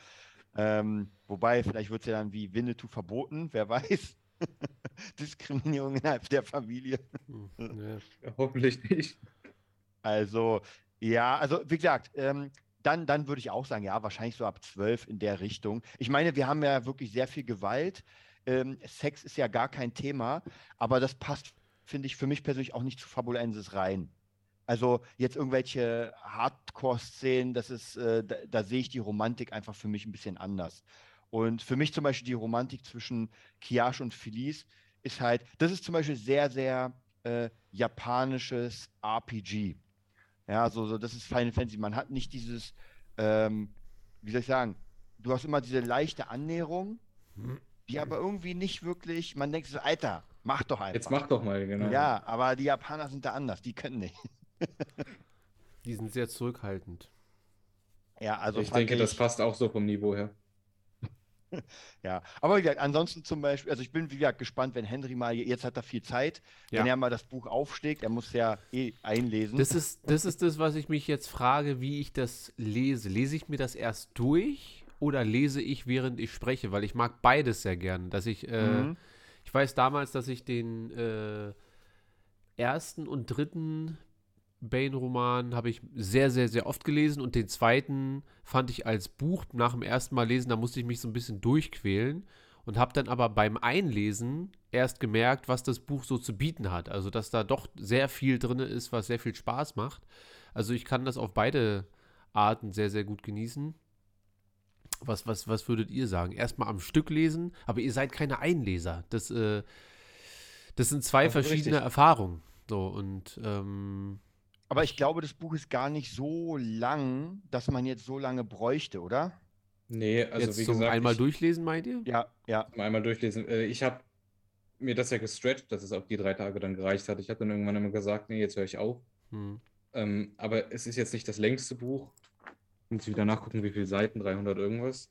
Ähm, wobei, vielleicht wird es ja dann wie Winnetou verboten, wer weiß. Diskriminierung innerhalb der Familie. Hm, ja. Hoffentlich nicht. Also, ja, also wie gesagt, ähm, dann, dann würde ich auch sagen, ja, wahrscheinlich so ab 12 in der Richtung. Ich meine, wir haben ja wirklich sehr viel Gewalt. Ähm, Sex ist ja gar kein Thema, aber das passt, finde ich, für mich persönlich auch nicht zu Fabulensis rein. Also jetzt irgendwelche Hardcore-Szenen, das ist, äh, da, da sehe ich die Romantik einfach für mich ein bisschen anders. Und für mich zum Beispiel die Romantik zwischen Kiyash und Felice ist halt, das ist zum Beispiel sehr, sehr äh, japanisches RPG. Ja, so, so, das ist Final Fantasy. Man hat nicht dieses, ähm, wie soll ich sagen, du hast immer diese leichte Annäherung, die aber irgendwie nicht wirklich, man denkt so, Alter, mach doch einfach. Jetzt mach doch mal, genau. Ja, aber die Japaner sind da anders, die können nicht. Die sind sehr zurückhaltend. Ja, also ich denke, das ich- passt auch so vom Niveau her. Ja, aber wie gesagt, ansonsten zum Beispiel, also ich bin wie gesagt gespannt, wenn Henry mal, jetzt hat er viel Zeit, wenn Ja. er mal das Buch aufschlägt, er muss ja eh einlesen. Das ist, das ist das, was ich mich jetzt frage, wie ich das lese. Lese ich mir das erst durch oder lese ich, während ich spreche? Weil ich mag beides sehr gern. Dass ich, äh, Mhm. Ich weiß damals, dass ich den äh, ersten und dritten Bane-Roman habe ich sehr, sehr, sehr oft gelesen und den zweiten fand ich als Buch nach dem ersten Mal lesen, da musste ich mich so ein bisschen durchquälen und habe dann aber beim Einlesen erst gemerkt, was das Buch so zu bieten hat. Also, dass da doch sehr viel drin ist, was sehr viel Spaß macht. Also, ich kann das auf beide Arten sehr, sehr gut genießen. Was, was, was würdet ihr sagen? Erstmal am Stück lesen, aber ihr seid keine Einleser. Das, äh, das sind zwei Das verschiedene richtig. Erfahrungen. So, und ähm, Aber ich glaube, das Buch ist gar nicht so lang, dass man jetzt so lange bräuchte, oder? Nee, also jetzt wie gesagt, einmal ich, durchlesen, meint ihr? Ja, ja. Mal einmal durchlesen. Äh, Ich habe mir das ja gestretcht, dass es auf die drei Tage dann gereicht hat. Ich habe dann irgendwann immer gesagt, nee, jetzt höre ich auf. Hm. Ähm, aber es ist jetzt nicht das längste Buch. Muss ich wieder nachgucken, wie viele Seiten, 300 irgendwas.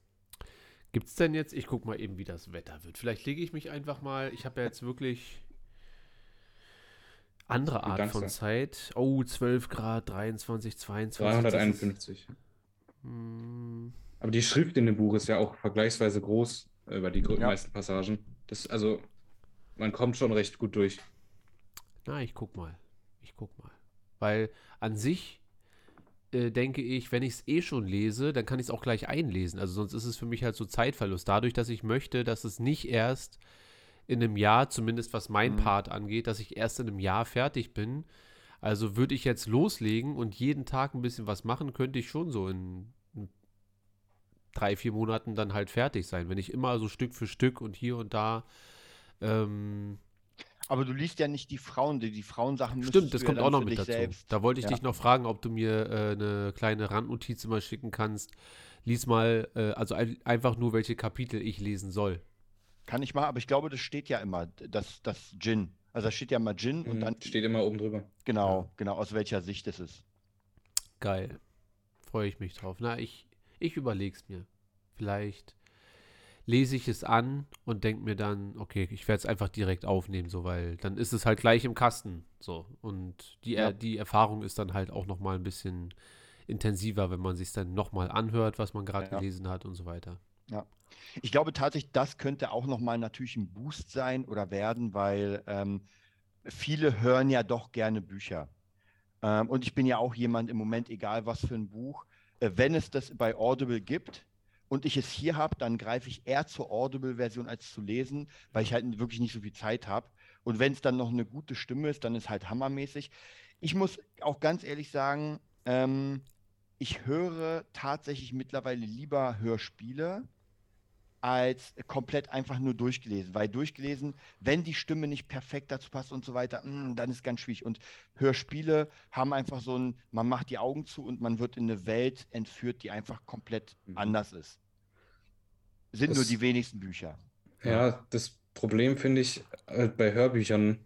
Gibt es denn jetzt, ich guck mal eben, wie das Wetter wird. Vielleicht lege ich mich einfach mal, ich habe ja jetzt wirklich andere Art von? Zeit. Oh, 12 Grad, 23, 22. das ist- 351. Hm, Aber die Schrift in dem Buch ist ja auch vergleichsweise groß äh, über die grö- Ja. meisten Passagen. Das, also, man kommt schon recht gut durch. Na, ich guck mal. Ich guck mal. Weil an sich äh, denke ich, wenn ich es eh schon lese, dann kann ich es auch gleich einlesen. Also sonst ist es für mich halt so Zeitverlust. Dadurch, dass ich möchte, dass es nicht erst in einem Jahr, zumindest was mein Mhm. Part angeht, dass ich erst in einem Jahr fertig bin. Also würde ich jetzt loslegen und jeden Tag ein bisschen was machen, könnte ich schon so in, in drei, vier Monaten dann halt fertig sein. Wenn ich immer so Stück für Stück und hier und da ähm, Aber du liest ja nicht die Frauen, die, die Frauensachen Stimmt, das du ja kommt dann auch noch mit dazu. selbst. Da wollte ich Ja. dich noch fragen, ob du mir äh, eine kleine Randnotiz mal schicken kannst. Lies mal, äh, also ein, einfach nur, welche Kapitel ich lesen soll. Kann ich machen, aber ich glaube, das steht ja immer, das, das Gin. Also da steht ja mal Gin und Mhm, dann, steht immer oben drüber. genau, genau, aus welcher Sicht es ist. Geil. Freue ich mich drauf. Na, ich, ich überlege es mir. Vielleicht lese ich es an und denke mir dann, okay, ich werde es einfach direkt aufnehmen, so, weil dann ist es halt gleich im Kasten. So. Und die, Ja. die Erfahrung ist dann halt auch nochmal ein bisschen intensiver, wenn man sich dann nochmal anhört, was man gerade Ja. gelesen hat und so weiter. Ich glaube tatsächlich, das könnte auch nochmal natürlich ein Boost sein oder werden, weil ähm, viele hören ja doch gerne Bücher. Ähm, und ich bin ja auch jemand im Moment, egal was für ein Buch, äh, wenn es das bei Audible gibt und ich es hier habe, dann greife ich eher zur Audible-Version als zu lesen, weil ich halt wirklich nicht so viel Zeit habe. Und wenn es dann noch eine gute Stimme ist, dann ist halt hammermäßig. Ich muss auch ganz ehrlich sagen, ähm, ich höre tatsächlich mittlerweile lieber Hörspiele als komplett einfach nur durchgelesen. Weil durchgelesen, wenn die Stimme nicht perfekt dazu passt und so weiter, mm, dann ist ganz schwierig. Und Hörspiele haben einfach so ein, man macht die Augen zu und man wird in eine Welt entführt, die einfach komplett Mhm. anders ist. Sind nur Das- die wenigsten Bücher. Ja, das Problem finde ich äh, bei Hörbüchern,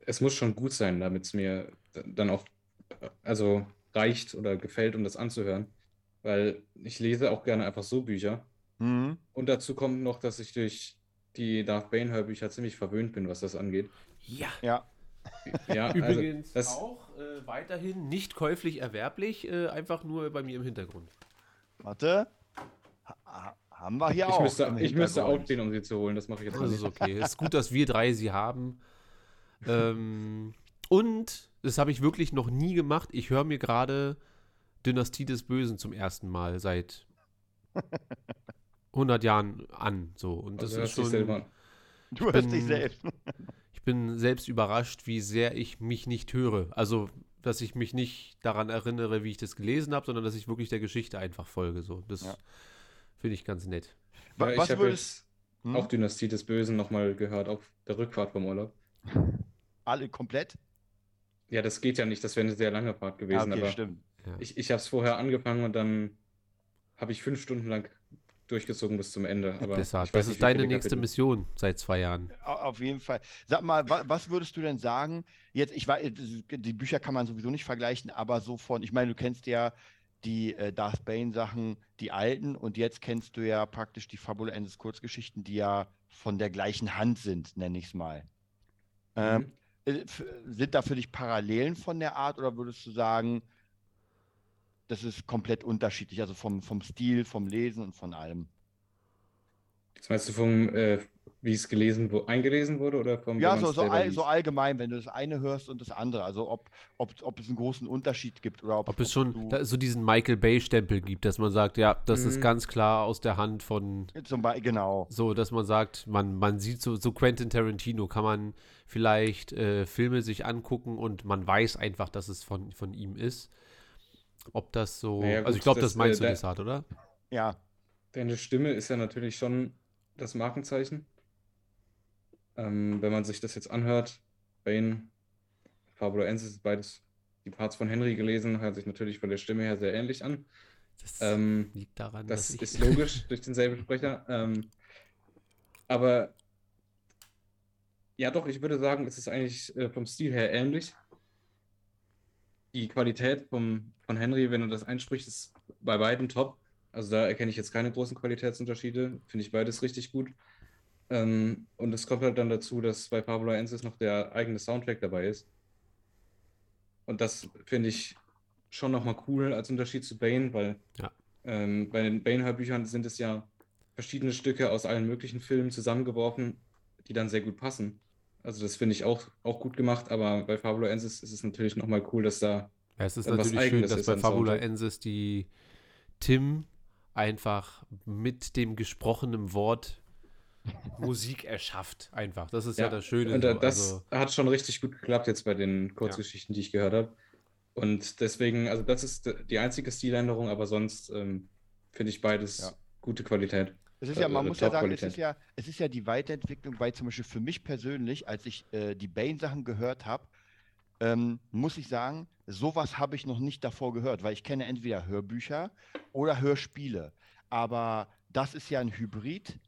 es muss schon gut sein, damit es mir dann auch also reicht oder gefällt, um das anzuhören. Weil ich lese auch gerne einfach so Bücher. Mhm. Und dazu kommt noch, dass ich durch die Darth Bane-Hörbücher ziemlich verwöhnt bin, was das angeht. Ja. Ja, Ja, also Übrigens das, auch äh, weiterhin nicht käuflich erwerblich, äh, einfach nur bei mir im Hintergrund. warte. Ha ha- haben wir hier ich auch. müsste, ich müsste outgehen, um sie zu holen. Das mache ich jetzt mal Das ist okay. Es ist gut, dass wir drei sie haben. Ähm, und, das habe ich wirklich noch nie gemacht, ich höre mir gerade Dynastie des Bösen zum ersten Mal seit 100 Jahren an. So. Und das Also ist hörst dich schon, selber an. Du hörst dich bin- selbst. ich bin selbst überrascht, wie sehr ich mich nicht höre. Also, dass ich mich nicht daran erinnere, wie ich das gelesen habe, sondern dass ich wirklich der Geschichte einfach folge. So. Das Ja. finde ich ganz nett. Ja, ich was habe würdest hm? auch Dynastie des Bösen nochmal gehört auf der Rückfahrt vom Urlaub. alle komplett? Ja, das geht ja nicht, das wäre eine sehr lange Fahrt Ah, gewesen, okay, aber stimmt. Ich, ich habe es vorher angefangen und dann habe ich fünf Stunden lang durchgezogen bis zum Ende. Aber Deshalb, weiß das ist deine nächste Kapitel. Mission seit zwei Jahren. Au- Auf jeden Fall. Sag mal, wa was würdest du denn sagen? Jetzt, ich weiß, die Bücher kann man sowieso nicht vergleichen, aber so von, ich meine, du kennst ja die äh, Darth Bane-Sachen, die alten, und jetzt kennst du ja praktisch die Fabula Endes Kurzgeschichten, die ja von der gleichen Hand sind, nenne ich es mal. Ähm, Mhm. äh, f- sind da für dich Parallelen von der Art oder würdest du sagen, das ist komplett unterschiedlich, also vom, vom Stil, vom Lesen und von allem? Das meinst du vom, äh, wie es gelesen, wo, eingelesen wurde oder vom, Ja, so, so, all, so allgemein, wenn du das eine hörst und das andere. Also ob, ob, ob es einen großen Unterschied gibt oder ob, Ob es schon du so diesen Michael Bay-Stempel gibt, dass man sagt, ja, das ist Mhm. ganz klar aus der Hand von zum Beispiel, genau. so, dass man sagt, man, man sieht so, so Quentin Tarantino, kann man vielleicht äh, Filme sich angucken und man weiß einfach, dass es von, von ihm ist. Ob das so. Naja, also ich gut, glaube, das, das, meinst äh, du, Desart, oder? Ja, Deine Stimme ist ja natürlich schon das Markenzeichen. Ähm, wenn man sich das jetzt anhört, Bane, Pablo Ensis, beides die Parts von Henry gelesen, hört sich natürlich von der Stimme her sehr ähnlich an. Das Ähm, liegt daran, Das ist logisch durch denselben Sprecher. Ähm, aber ja, doch, ich würde sagen, es ist eigentlich äh, vom Stil her ähnlich. Die Qualität vom, von Henry, wenn er das einspricht, ist bei beiden top. Also da erkenne ich jetzt keine großen Qualitätsunterschiede. Finde ich beides richtig gut. Ähm, und es kommt halt dann dazu, dass bei Pablo Ensis noch der eigene Soundtrack dabei ist. Und das finde ich schon nochmal cool als Unterschied zu Bane, weil Ja. ähm, bei den Bane-Hörbüchern sind es ja verschiedene Stücke aus allen möglichen Filmen zusammengeworfen, die dann sehr gut passen. Also das finde ich auch, auch gut gemacht, aber bei Pablo Ensis ist es natürlich nochmal cool, dass da Ja, es ist natürlich schön, dass bei an Fabula Soundtrack. Ensis die Tim einfach mit dem gesprochenen Wort Musik erschafft. Einfach. Das ist ja, Ja, das Schöne. Und so. das also, hat schon richtig gut geklappt jetzt bei den Kurzgeschichten, die ich gehört habe. Und deswegen, also das ist die einzige Stiländerung, aber sonst ähm, finde ich beides Ja. gute Qualität. Es ist ja, man Äh, muss ja sagen, es ist ja, es ist ja die Weiterentwicklung, weil zum Beispiel für mich persönlich, als ich äh, die Bane-Sachen gehört habe, ähm, muss ich sagen, sowas habe ich noch nicht davor gehört, weil ich kenne entweder Hörbücher oder Hörspiele. Aber das ist ja ein Hybrid.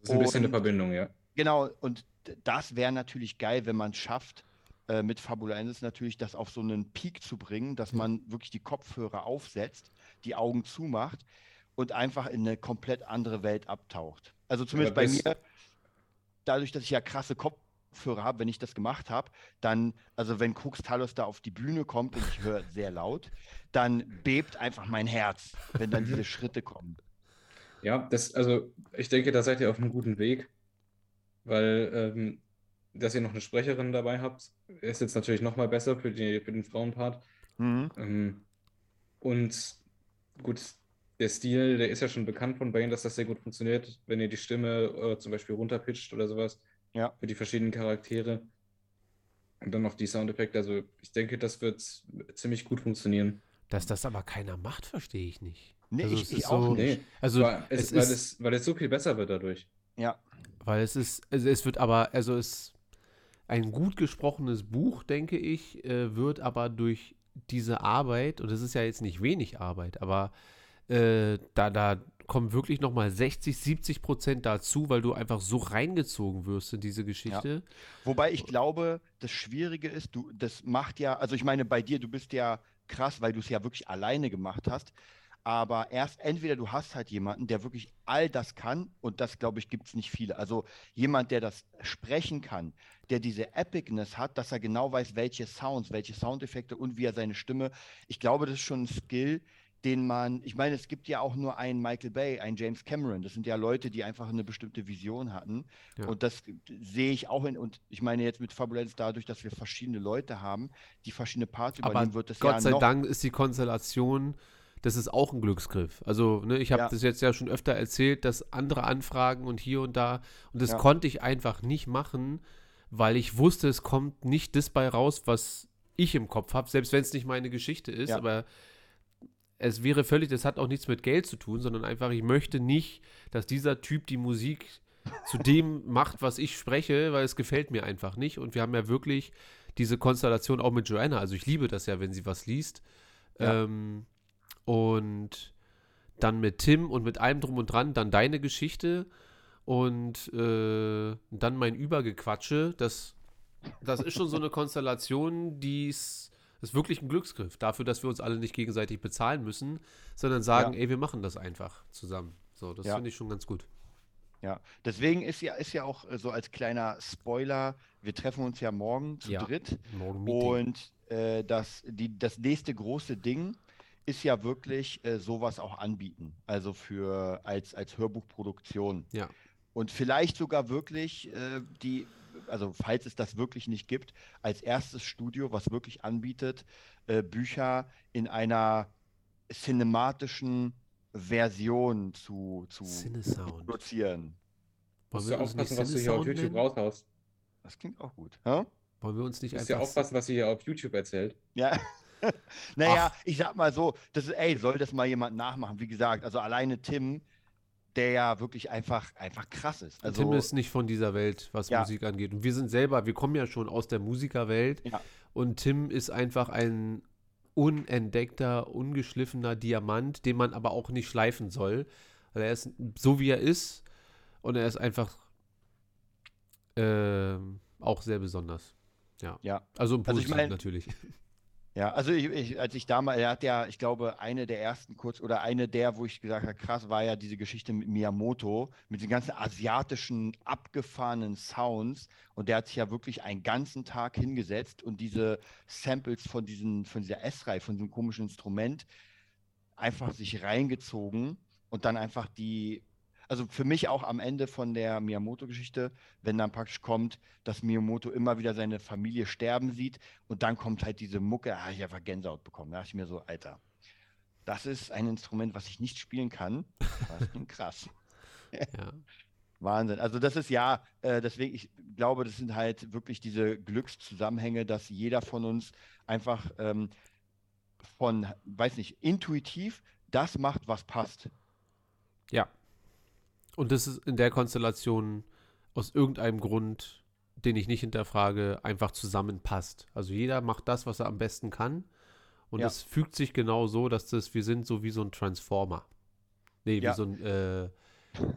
Das ist ein bisschen eine Und- Verbindung, ja. Genau, und das wäre natürlich geil, wenn man es schafft, äh, mit Fabulensis natürlich das auf so einen Peak zu bringen, dass man wirklich die Kopfhörer aufsetzt, die Augen zumacht und einfach in eine komplett andere Welt abtaucht. Also zumindest bei mir, dadurch, dass ich ja krasse Kopfhörer habe, wenn ich das gemacht habe, dann, also wenn Krux Talos da auf die Bühne kommt und ich höre sehr laut, dann bebt einfach mein Herz, wenn dann diese Schritte kommen. Ja, das, also ich denke, da seid ihr auf einem guten Weg, weil ähm, dass ihr noch eine Sprecherin dabei habt, ist jetzt natürlich nochmal besser für die, für den Frauenpart. Mhm. Ähm, und gut, der Stil, der ist ja schon bekannt von Bane, dass das sehr gut funktioniert, wenn ihr die Stimme äh, zum Beispiel runterpitcht oder sowas Ja. für die verschiedenen Charaktere. Und dann noch die Soundeffekte. Also ich denke, das wird ziemlich gut funktionieren. dass das aber keiner macht, verstehe ich nicht. Nee, Also ich, ich ist auch so- nicht. Nee, Also weil es, es weil, ist, es, weil es so viel besser wird dadurch. Ja. weil es ist, also es wird aber, also es ein gut gesprochenes Buch, denke ich, äh, wird aber durch diese Arbeit, und es ist ja jetzt nicht wenig Arbeit, aber äh, da, da kommen wirklich nochmal 60, 70 Prozent dazu, weil du einfach so reingezogen wirst in diese Geschichte. Wobei ich glaube, das Schwierige ist, du, das macht ja, also ich meine, bei dir, du bist ja krass, weil du es ja wirklich alleine gemacht hast. Aber erst entweder du hast halt jemanden, der wirklich all das kann, und das glaube ich, gibt es nicht viele. Also jemand, der das sprechen kann, der diese Epicness hat, dass er genau weiß, welche Sounds, welche Soundeffekte und wie er seine Stimme. Ich glaube, das ist schon ein Skill, den man, ich meine, es gibt ja auch nur einen Michael Bay, einen James Cameron. Das sind ja Leute, die einfach eine bestimmte Vision hatten. Ja. Und das sehe ich auch in, und ich meine jetzt mit Fabulenz dadurch, dass wir verschiedene Leute haben, die verschiedene Parts Aber übernehmen, wird das Gott ja sei noch. Dank ist die Konstellation, das ist auch ein Glücksgriff. Also, ne, ich habe Ja. das jetzt ja schon öfter erzählt, dass andere Anfragen und hier und da, und das Ja. konnte ich einfach nicht machen, weil ich wusste, es kommt nicht das bei raus, was ich im Kopf habe, selbst wenn es nicht meine Geschichte ist, aber es wäre völlig, das hat auch nichts mit Geld zu tun, sondern einfach, ich möchte nicht, dass dieser Typ die Musik zu dem macht, was ich spreche, weil es gefällt mir einfach nicht. Und wir haben ja wirklich diese Konstellation auch mit Joanna. Also ich liebe das ja, wenn sie was liest. Ja. Ähm, und dann mit Tim und mit allem drum und dran, dann deine Geschichte und äh, dann mein Übergequatsche. Das, das ist schon so eine Konstellation, die ist, ist wirklich ein Glücksgriff. Dafür, dass wir uns alle nicht gegenseitig bezahlen müssen, sondern sagen, Ja. ey, wir machen das einfach zusammen. So, das Ja. finde ich schon ganz gut. Ja, deswegen ist ja, ist ja auch äh, so als kleiner Spoiler, wir treffen uns ja morgen zu Ja. dritt Morgen und äh, das, die, das nächste große Ding ist ja wirklich äh, sowas auch anbieten, also für als, als Hörbuchproduktion. Ja. Und vielleicht sogar wirklich äh, die, also falls es das wirklich nicht gibt, als erstes Studio, was wirklich anbietet, äh, Bücher in einer cinematischen Version zu, zu Cinesound. produzieren. Musst Wollen du wir uns nicht aufpassen, was du hier auf YouTube raushaust. Das klingt auch gut. Hä? Wollen wir uns nicht Du musst ja einfach aufpassen, was ihr hier auf YouTube erzählt. Ja. naja, ich sag mal so, das ist, ey, soll das mal jemand nachmachen? Wie gesagt, also alleine Tim, der ja wirklich einfach, einfach krass ist. Also, Tim ist nicht von dieser Welt, was Ja. Musik angeht. Und wir sind selber, wir kommen ja schon aus der Musikerwelt. Ja. Und Tim ist einfach ein unentdeckter, ungeschliffener Diamant, den man aber auch nicht schleifen soll. Weil er ist so, wie er ist. Und er ist einfach ähm, auch sehr besonders. Ja. Ja. Also im Also ich Positiven mein- natürlich. Ja, also ich, ich, als ich damals, er hat ja, ich glaube, eine der ersten kurz oder eine der, wo ich gesagt habe, krass, war ja diese Geschichte mit Miyamoto, mit den ganzen asiatischen abgefahrenen Sounds. Und der hat sich ja wirklich einen ganzen Tag hingesetzt und diese Samples von diesen, von dieser S-Reihe, von diesem komischen Instrument, einfach sich reingezogen und dann einfach die, also für mich auch am Ende von der Miyamoto-Geschichte, wenn dann praktisch kommt, dass Miyamoto immer wieder seine Familie sterben sieht und dann kommt halt diese Mucke, da habe ich einfach Gänsehaut bekommen. Da dachte ich mir so, Alter, das ist ein Instrument, was ich nicht spielen kann. Das klingt krass. ja. Wahnsinn. Also das ist ja, äh, deswegen, ich glaube, das sind halt wirklich diese Glückszusammenhänge, dass jeder von uns einfach ähm, von, weiß nicht, intuitiv das macht, was passt. Ja. Und das ist in der Konstellation aus irgendeinem Grund, den ich nicht hinterfrage, einfach zusammenpasst. Also jeder macht das, was er am besten kann. Und Ja. es fügt sich genau so, dass das, wir sind so wie so ein Transformer. Nee, wie Ja. so ein, äh,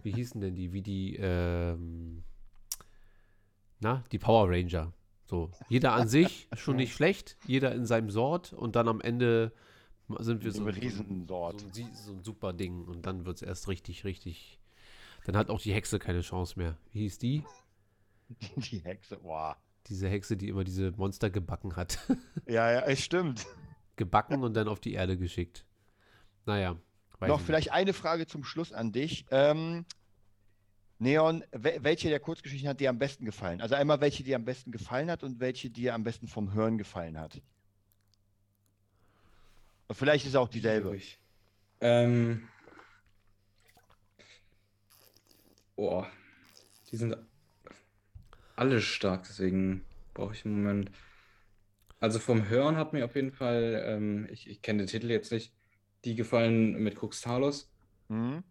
wie hießen denn die? Wie die, ähm, na, die Power Ranger. So, jeder an sich schon nicht schlecht, jeder in seinem Sort und dann am Ende sind wir So so, ein so, ein, so ein super Ding und dann wird es erst richtig, richtig. Dann hat auch die Hexe keine Chance mehr. Wie hieß die? Die Hexe, boah. Diese Hexe, die immer diese Monster gebacken hat. Ja, ja, es stimmt. gebacken und dann auf die Erde geschickt. Naja. weiß Noch ich vielleicht eine Frage zum Schluss an dich. Ähm, Neon, wel- welche der Kurzgeschichten hat dir am besten gefallen? Also einmal, welche dir am besten gefallen hat und welche dir am besten vom Hören gefallen hat. Und vielleicht ist es auch dieselbe. Ähm. Boah. Die sind alle stark, deswegen brauche ich einen Moment. Also vom Hören hat mir auf jeden Fall, ähm, ich, ich kenne den Titel jetzt nicht, die gefallen mit Crux Talos. Mhm.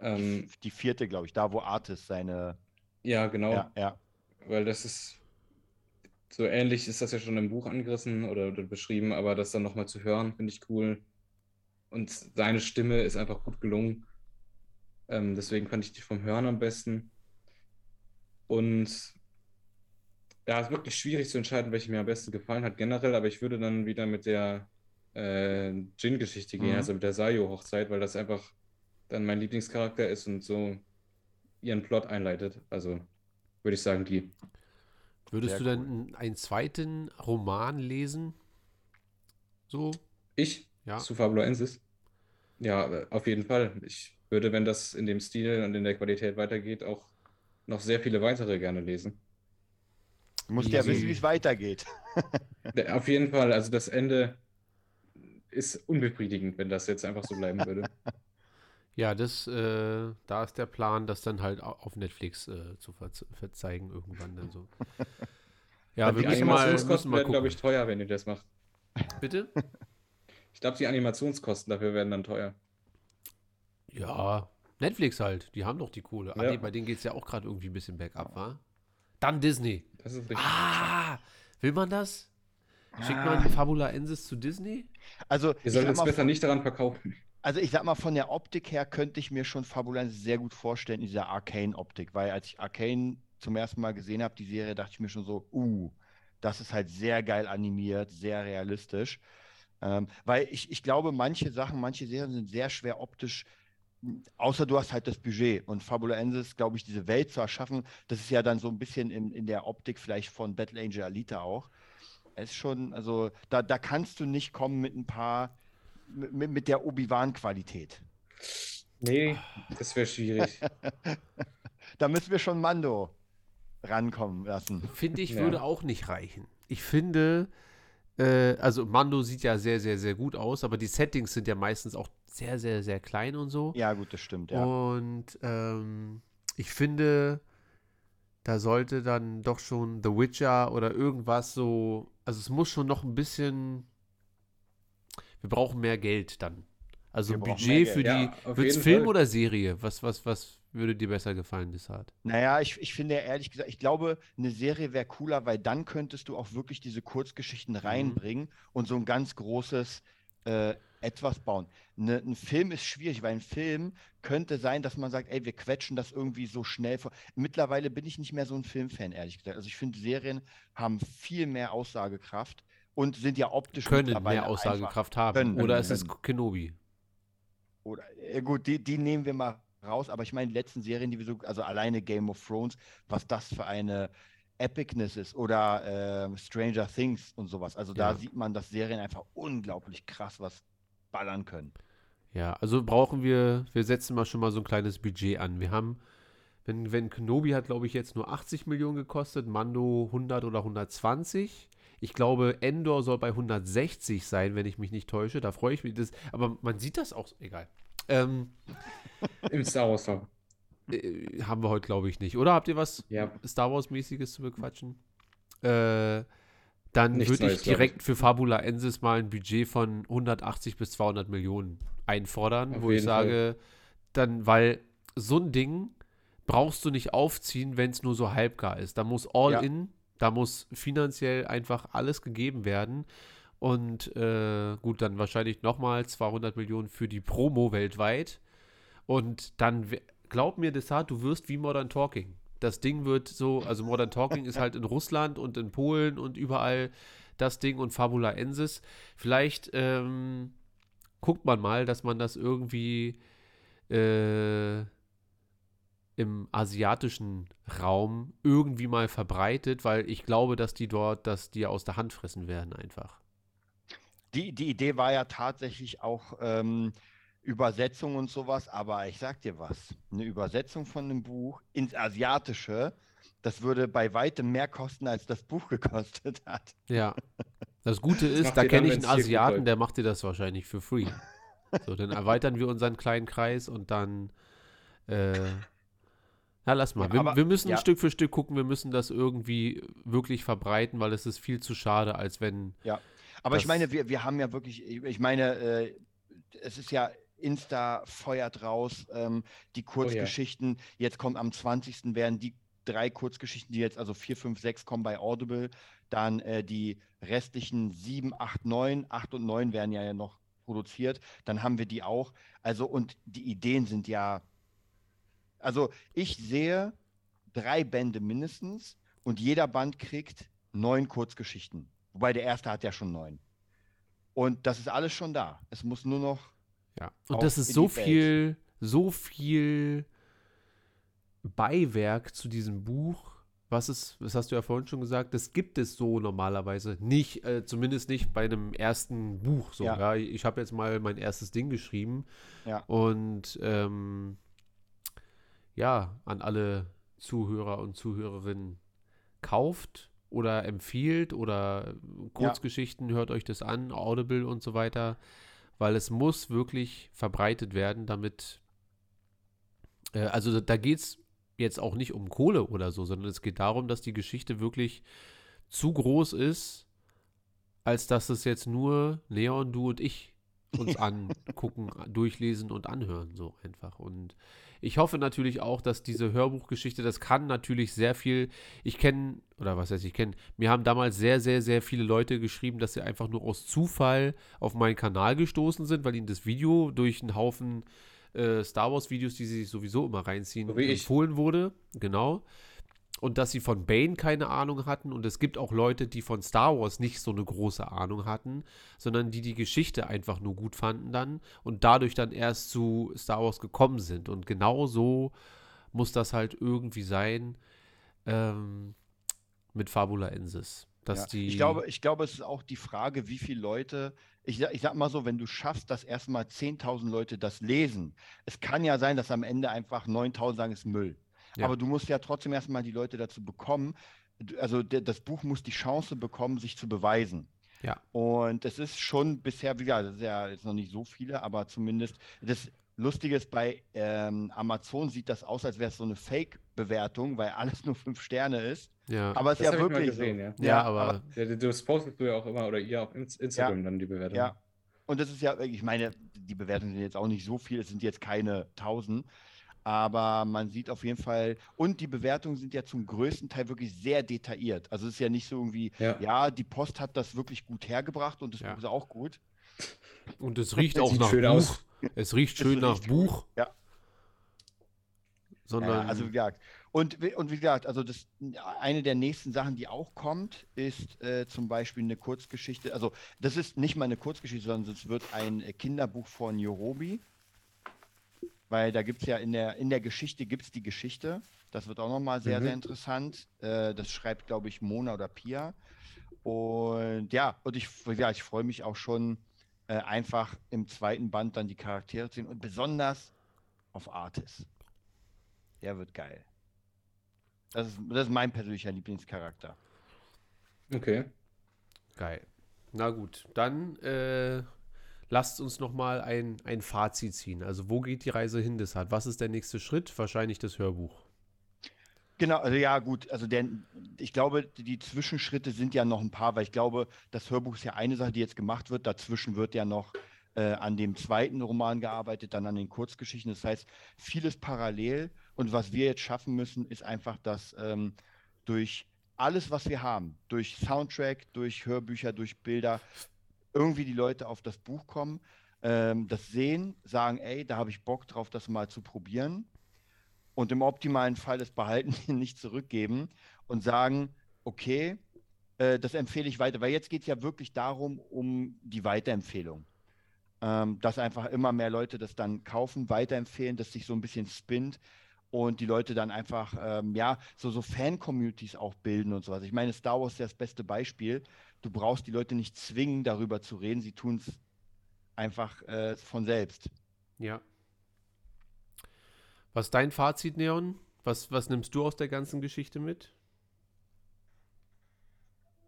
Ähm, Die vierte, glaube ich, da wo Artis seine. ja, genau. Ja, ja. Weil das ist so ähnlich ist das ja schon im Buch angerissen oder, oder beschrieben, aber das dann nochmal zu hören, finde ich cool. Und seine Stimme ist einfach gut gelungen. Ähm, deswegen fand ich die vom Hören am besten. Und ja, es ist wirklich schwierig zu entscheiden, welche mir am besten gefallen hat generell, aber ich würde dann wieder mit der äh, Jin-Geschichte gehen, Mhm. also mit der Sayo-Hochzeit, weil das einfach dann mein Lieblingscharakter ist und so ihren Plot einleitet. Also würde ich sagen, die. Würdest Sehr du denn einen zweiten Roman lesen? So? Ich? Ja. Zu Fabuloensis? Ja, äh, auf jeden Fall. Ich würde, wenn das in dem Stil und in der Qualität weitergeht, auch noch sehr viele weitere gerne lesen. Du musst ja wissen, wie- es weitergeht. Auf jeden Fall, also das Ende ist unbefriedigend, wenn das jetzt einfach so bleiben würde. Ja, das, äh, da ist der Plan, das dann halt au- auf Netflix äh, zu verz verzeigen irgendwann dann so. Ja, wir die müssen mal, müssen mal werden, glaube ich, teuer, wenn ihr das macht. Bitte? Ich glaube, die Animationskosten dafür werden dann teuer. Ja, Netflix halt. Die haben doch die Kohle. Ah, Ja. nee, bei denen geht es ja auch gerade irgendwie ein bisschen bergab, wa? Dann Disney. Das ist richtig. Ah, will man das? Schickt man Fabula Ensis zu Disney? Also, Ihr ich sollt sag es mal, besser nicht daran verkaufen. also ich sag mal, von der Optik her könnte ich mir schon Fabulenz sehr gut vorstellen, in dieser Arcane-Optik, weil als ich Arcane zum ersten Mal gesehen habe, die Serie, dachte ich mir schon so, uh, das ist halt sehr geil animiert, sehr realistisch. Ähm, weil ich, ich glaube, manche Sachen, manche Serien sind sehr schwer optisch, außer du hast halt das Budget. Und Fabulensis, glaube ich, diese Welt zu erschaffen, das ist ja dann so ein bisschen in, in der Optik vielleicht von Battle Angel Alita auch. Es ist schon, also da, da kannst du nicht kommen mit ein paar, mit, mit der Obi-Wan-Qualität. Nee, das wäre schwierig. Da müssen wir schon Mando rankommen lassen. Finde ich, Ja. würde auch nicht reichen. Ich finde, äh, also Mando sieht ja sehr, sehr, sehr gut aus, aber die Settings sind ja meistens auch sehr, sehr, sehr klein und so. Ja, gut, das stimmt, ja. Und ähm, ich finde, da sollte dann doch schon The Witcher oder irgendwas so, also es muss schon noch ein bisschen, wir brauchen mehr Geld dann. Also Wir Budget für die. Ja, Wird's jeden Film Fall. oder Serie? Was, was, was würde dir besser gefallen, Desart? Naja, ich, ich finde ehrlich gesagt, ich glaube, eine Serie wäre cooler, weil dann könntest du auch wirklich diese Kurzgeschichten reinbringen und so ein ganz großes äh, etwas bauen. Ne, ein Film ist schwierig, weil ein Film könnte sein, dass man sagt, ey, wir quetschen das irgendwie so schnell vor. Mittlerweile bin ich nicht mehr so ein Filmfan, ehrlich gesagt. Also ich finde, Serien haben viel mehr Aussagekraft und sind ja optisch Können mehr Aussagekraft haben. können, oder ist können. es Kenobi? Oder, äh, gut, die, die nehmen wir mal raus, aber ich meine, die letzten Serien, die wir so, also alleine Game of Thrones, was das für eine Epicness ist oder ähm, Stranger Things und sowas. Also da Ja. sieht man, dass Serien einfach unglaublich krass was ballern können. Ja, also brauchen wir, wir setzen mal schon mal so ein kleines Budget an. Wir haben, wenn, wenn Kenobi hat, glaube ich, jetzt nur 80 Millionen gekostet, Mando 100 oder 120. Ich glaube, Endor soll bei 160 sein, wenn ich mich nicht täusche. Da freue ich mich. Das, aber man sieht das auch, egal. Ähm, Im Star Wars Talk. äh, haben wir heute, glaube ich, nicht. Oder habt ihr was Ja. Star Wars-mäßiges zu bequatschen? Äh, dann Nichts würde ich Neues, direkt für Fabula Ensis mal ein Budget von 180 bis 200 Millionen einfordern, Auf wo ich jeden Fall. sage, dann, weil so ein Ding brauchst du nicht aufziehen, wenn es nur so halbgar ist. Da muss all Ja. in, da muss finanziell einfach alles gegeben werden. Und äh, gut, dann wahrscheinlich nochmal 200 Millionen für die Promo weltweit. Und dann, glaub mir, Desart, du wirst wie Modern Talking. Das Ding wird so, also Modern Talking ist halt in Russland und in Polen und überall das Ding und Fabula Ensis. Vielleicht ähm, guckt man mal, dass man das irgendwie äh, im asiatischen Raum irgendwie mal verbreitet, weil ich glaube, dass die dort das dir aus der Hand fressen werden einfach. Die, die Idee war ja tatsächlich auch ähm, Übersetzung und sowas, aber ich sag dir was, eine Übersetzung von einem Buch ins Asiatische, das würde bei weitem mehr kosten, als das Buch gekostet hat. Ja. Das Gute ist, da kenne ich einen Asiaten, der macht dir das wahrscheinlich für free. So, dann erweitern wir unseren kleinen Kreis und dann äh, na, lass mal. Ja, wir, aber- wir müssen ja. Stück für Stück gucken, wir müssen das irgendwie wirklich verbreiten, weil es ist viel zu schade, als wenn. Aber ich meine, wir, wir haben ja wirklich, ich ich meine, äh, es ist ja Insta feuert raus, ähm, die Kurzgeschichten. Jetzt kommt am 20. werden die drei Kurzgeschichten, die jetzt, also 4, 5, 6 kommen bei Audible. Dann äh, die restlichen 7, 8, 9, 8 und 9 werden ja noch produziert. Dann haben wir die auch. Also, und die Ideen sind ja. Also, ich sehe drei Bände mindestens und jeder Band kriegt neun Kurzgeschichten. Wobei der erste hat ja schon neun. Und das ist alles schon da. Es muss nur noch. Ja. Und das ist so viel, so viel Beiwerk zu diesem Buch. Was ist, das hast du ja vorhin schon gesagt, das gibt es so normalerweise nicht, äh, zumindest nicht bei einem ersten Buch. So, ja. Ja. Ich habe jetzt mal mein erstes Ding geschrieben Ja. und ähm, ja, an alle Zuhörer und Zuhörerinnen kauft oder empfiehlt oder Kurzgeschichten, hört euch das an, Audible und so weiter, weil es muss wirklich verbreitet werden, damit, äh, also da geht es jetzt auch nicht um Kohle oder so, sondern es geht darum, dass die Geschichte wirklich zu groß ist, als dass es jetzt nur Leon, du und ich uns angucken, durchlesen und anhören, so einfach. Und ich hoffe natürlich auch, dass diese Hörbuchgeschichte, das kann natürlich sehr viel, ich kenne, oder was heißt ich kenne, mir haben damals sehr, sehr, sehr viele Leute geschrieben, dass sie einfach nur aus Zufall auf meinen Kanal gestoßen sind, weil ihnen das Video durch einen Haufen äh, Star Wars Videos, die sie sich sowieso immer reinziehen, So empfohlen wurde. Genau. Und dass sie von Bane keine Ahnung hatten. Und es gibt auch Leute, die von Star Wars nicht so eine große Ahnung hatten, sondern die die Geschichte einfach nur gut fanden dann und dadurch dann erst zu Star Wars gekommen sind. Und genau so muss das halt irgendwie sein ähm, mit Fabula Ensis. Dass Ja. die, Ich, glaube, ich glaube, es ist auch die Frage, wie viele Leute, ich, sag- ich sag mal so, wenn du schaffst, dass erstmal 10.000 Leute das lesen, es kann ja sein, dass am Ende einfach 9.000 sagen, es ist Müll. Ja. Aber du musst ja trotzdem erstmal die Leute dazu bekommen, also das Buch muss die Chance bekommen, sich zu beweisen. Ja. Und es ist schon bisher, wie gesagt, das ist ja jetzt noch nicht so viele, aber zumindest das Lustige ist, bei ähm, Amazon sieht das aus, als wäre es so eine Fake-Bewertung, weil alles nur fünf Sterne ist. ja, Aber es ist Das ja hab ich mal wirklich gesehen, so. ja. ja, aber Ja, das postest du ja auch immer oder ihr auf Ins- Instagram dann die Bewertung. Ja. und das ist ja, ich meine, die Bewertungen sind jetzt auch nicht so viel, es sind jetzt keine 1000, aber man sieht auf jeden Fall, und die Bewertungen sind ja zum größten Teil wirklich sehr detailliert. Also es ist ja nicht so irgendwie, ja, Ja. die Post hat das wirklich gut hergebracht und das Ja. Buch ist auch gut. Und es riecht auch nach Buch. aus. Es riecht Es schön nach riecht Buch, Ja. sondern Ja, also wie gesagt, und, wie- und wie gesagt, also das eine der nächsten Sachen, die auch kommt, ist äh, zum Beispiel eine Kurzgeschichte. Also das ist nicht mal eine Kurzgeschichte, sondern es wird ein äh, Kinderbuch von Yorobi. Weil da gibt es ja in der, in der Geschichte gibt es die Geschichte. Das wird auch nochmal sehr, Mhm. sehr interessant. Äh, das schreibt, glaube ich, Mona oder Pia. Und ja, und ich, ja, ich freue mich auch schon äh, einfach im zweiten Band dann die Charaktere zu sehen und besonders auf Artis. Der wird geil. Das ist, das ist mein persönlicher Lieblingscharakter. Okay. geil. Na gut, dann äh, lasst uns noch mal ein, ein Fazit ziehen. Also wo geht die Reise hin, Desart? Was ist der nächste Schritt? Wahrscheinlich das Hörbuch. Genau, also ja, gut, also der, ich glaube, die Zwischenschritte sind ja noch ein paar, weil ich glaube, das Hörbuch ist ja eine Sache, die jetzt gemacht wird. Dazwischen wird ja noch äh, an dem zweiten Roman gearbeitet, dann an den Kurzgeschichten. Das heißt, vieles parallel. Und was wir jetzt schaffen müssen, ist einfach, dass ähm, durch alles, was wir haben, durch Soundtrack, durch Hörbücher, durch Bilder, irgendwie die Leute auf das Buch kommen, ähm, das sehen, sagen, ey, da habe ich Bock drauf, das mal zu probieren und im optimalen Fall das Behalten nicht zurückgeben und sagen, okay, äh, das empfehle ich weiter. Weil jetzt geht es ja wirklich darum, um die Weiterempfehlung. Ähm, dass einfach immer mehr Leute das dann kaufen, weiterempfehlen, dass sich so ein bisschen spinnt und die Leute dann einfach, ähm, ja, so, so Fan-Communities auch bilden und sowas. Ich meine, Star Wars ist ja das beste Beispiel. Du brauchst die Leute nicht zwingen, darüber zu reden. Sie tun es einfach äh, von selbst. Ja. Was ist dein Fazit, Neon? Was, was nimmst du aus der ganzen Geschichte mit?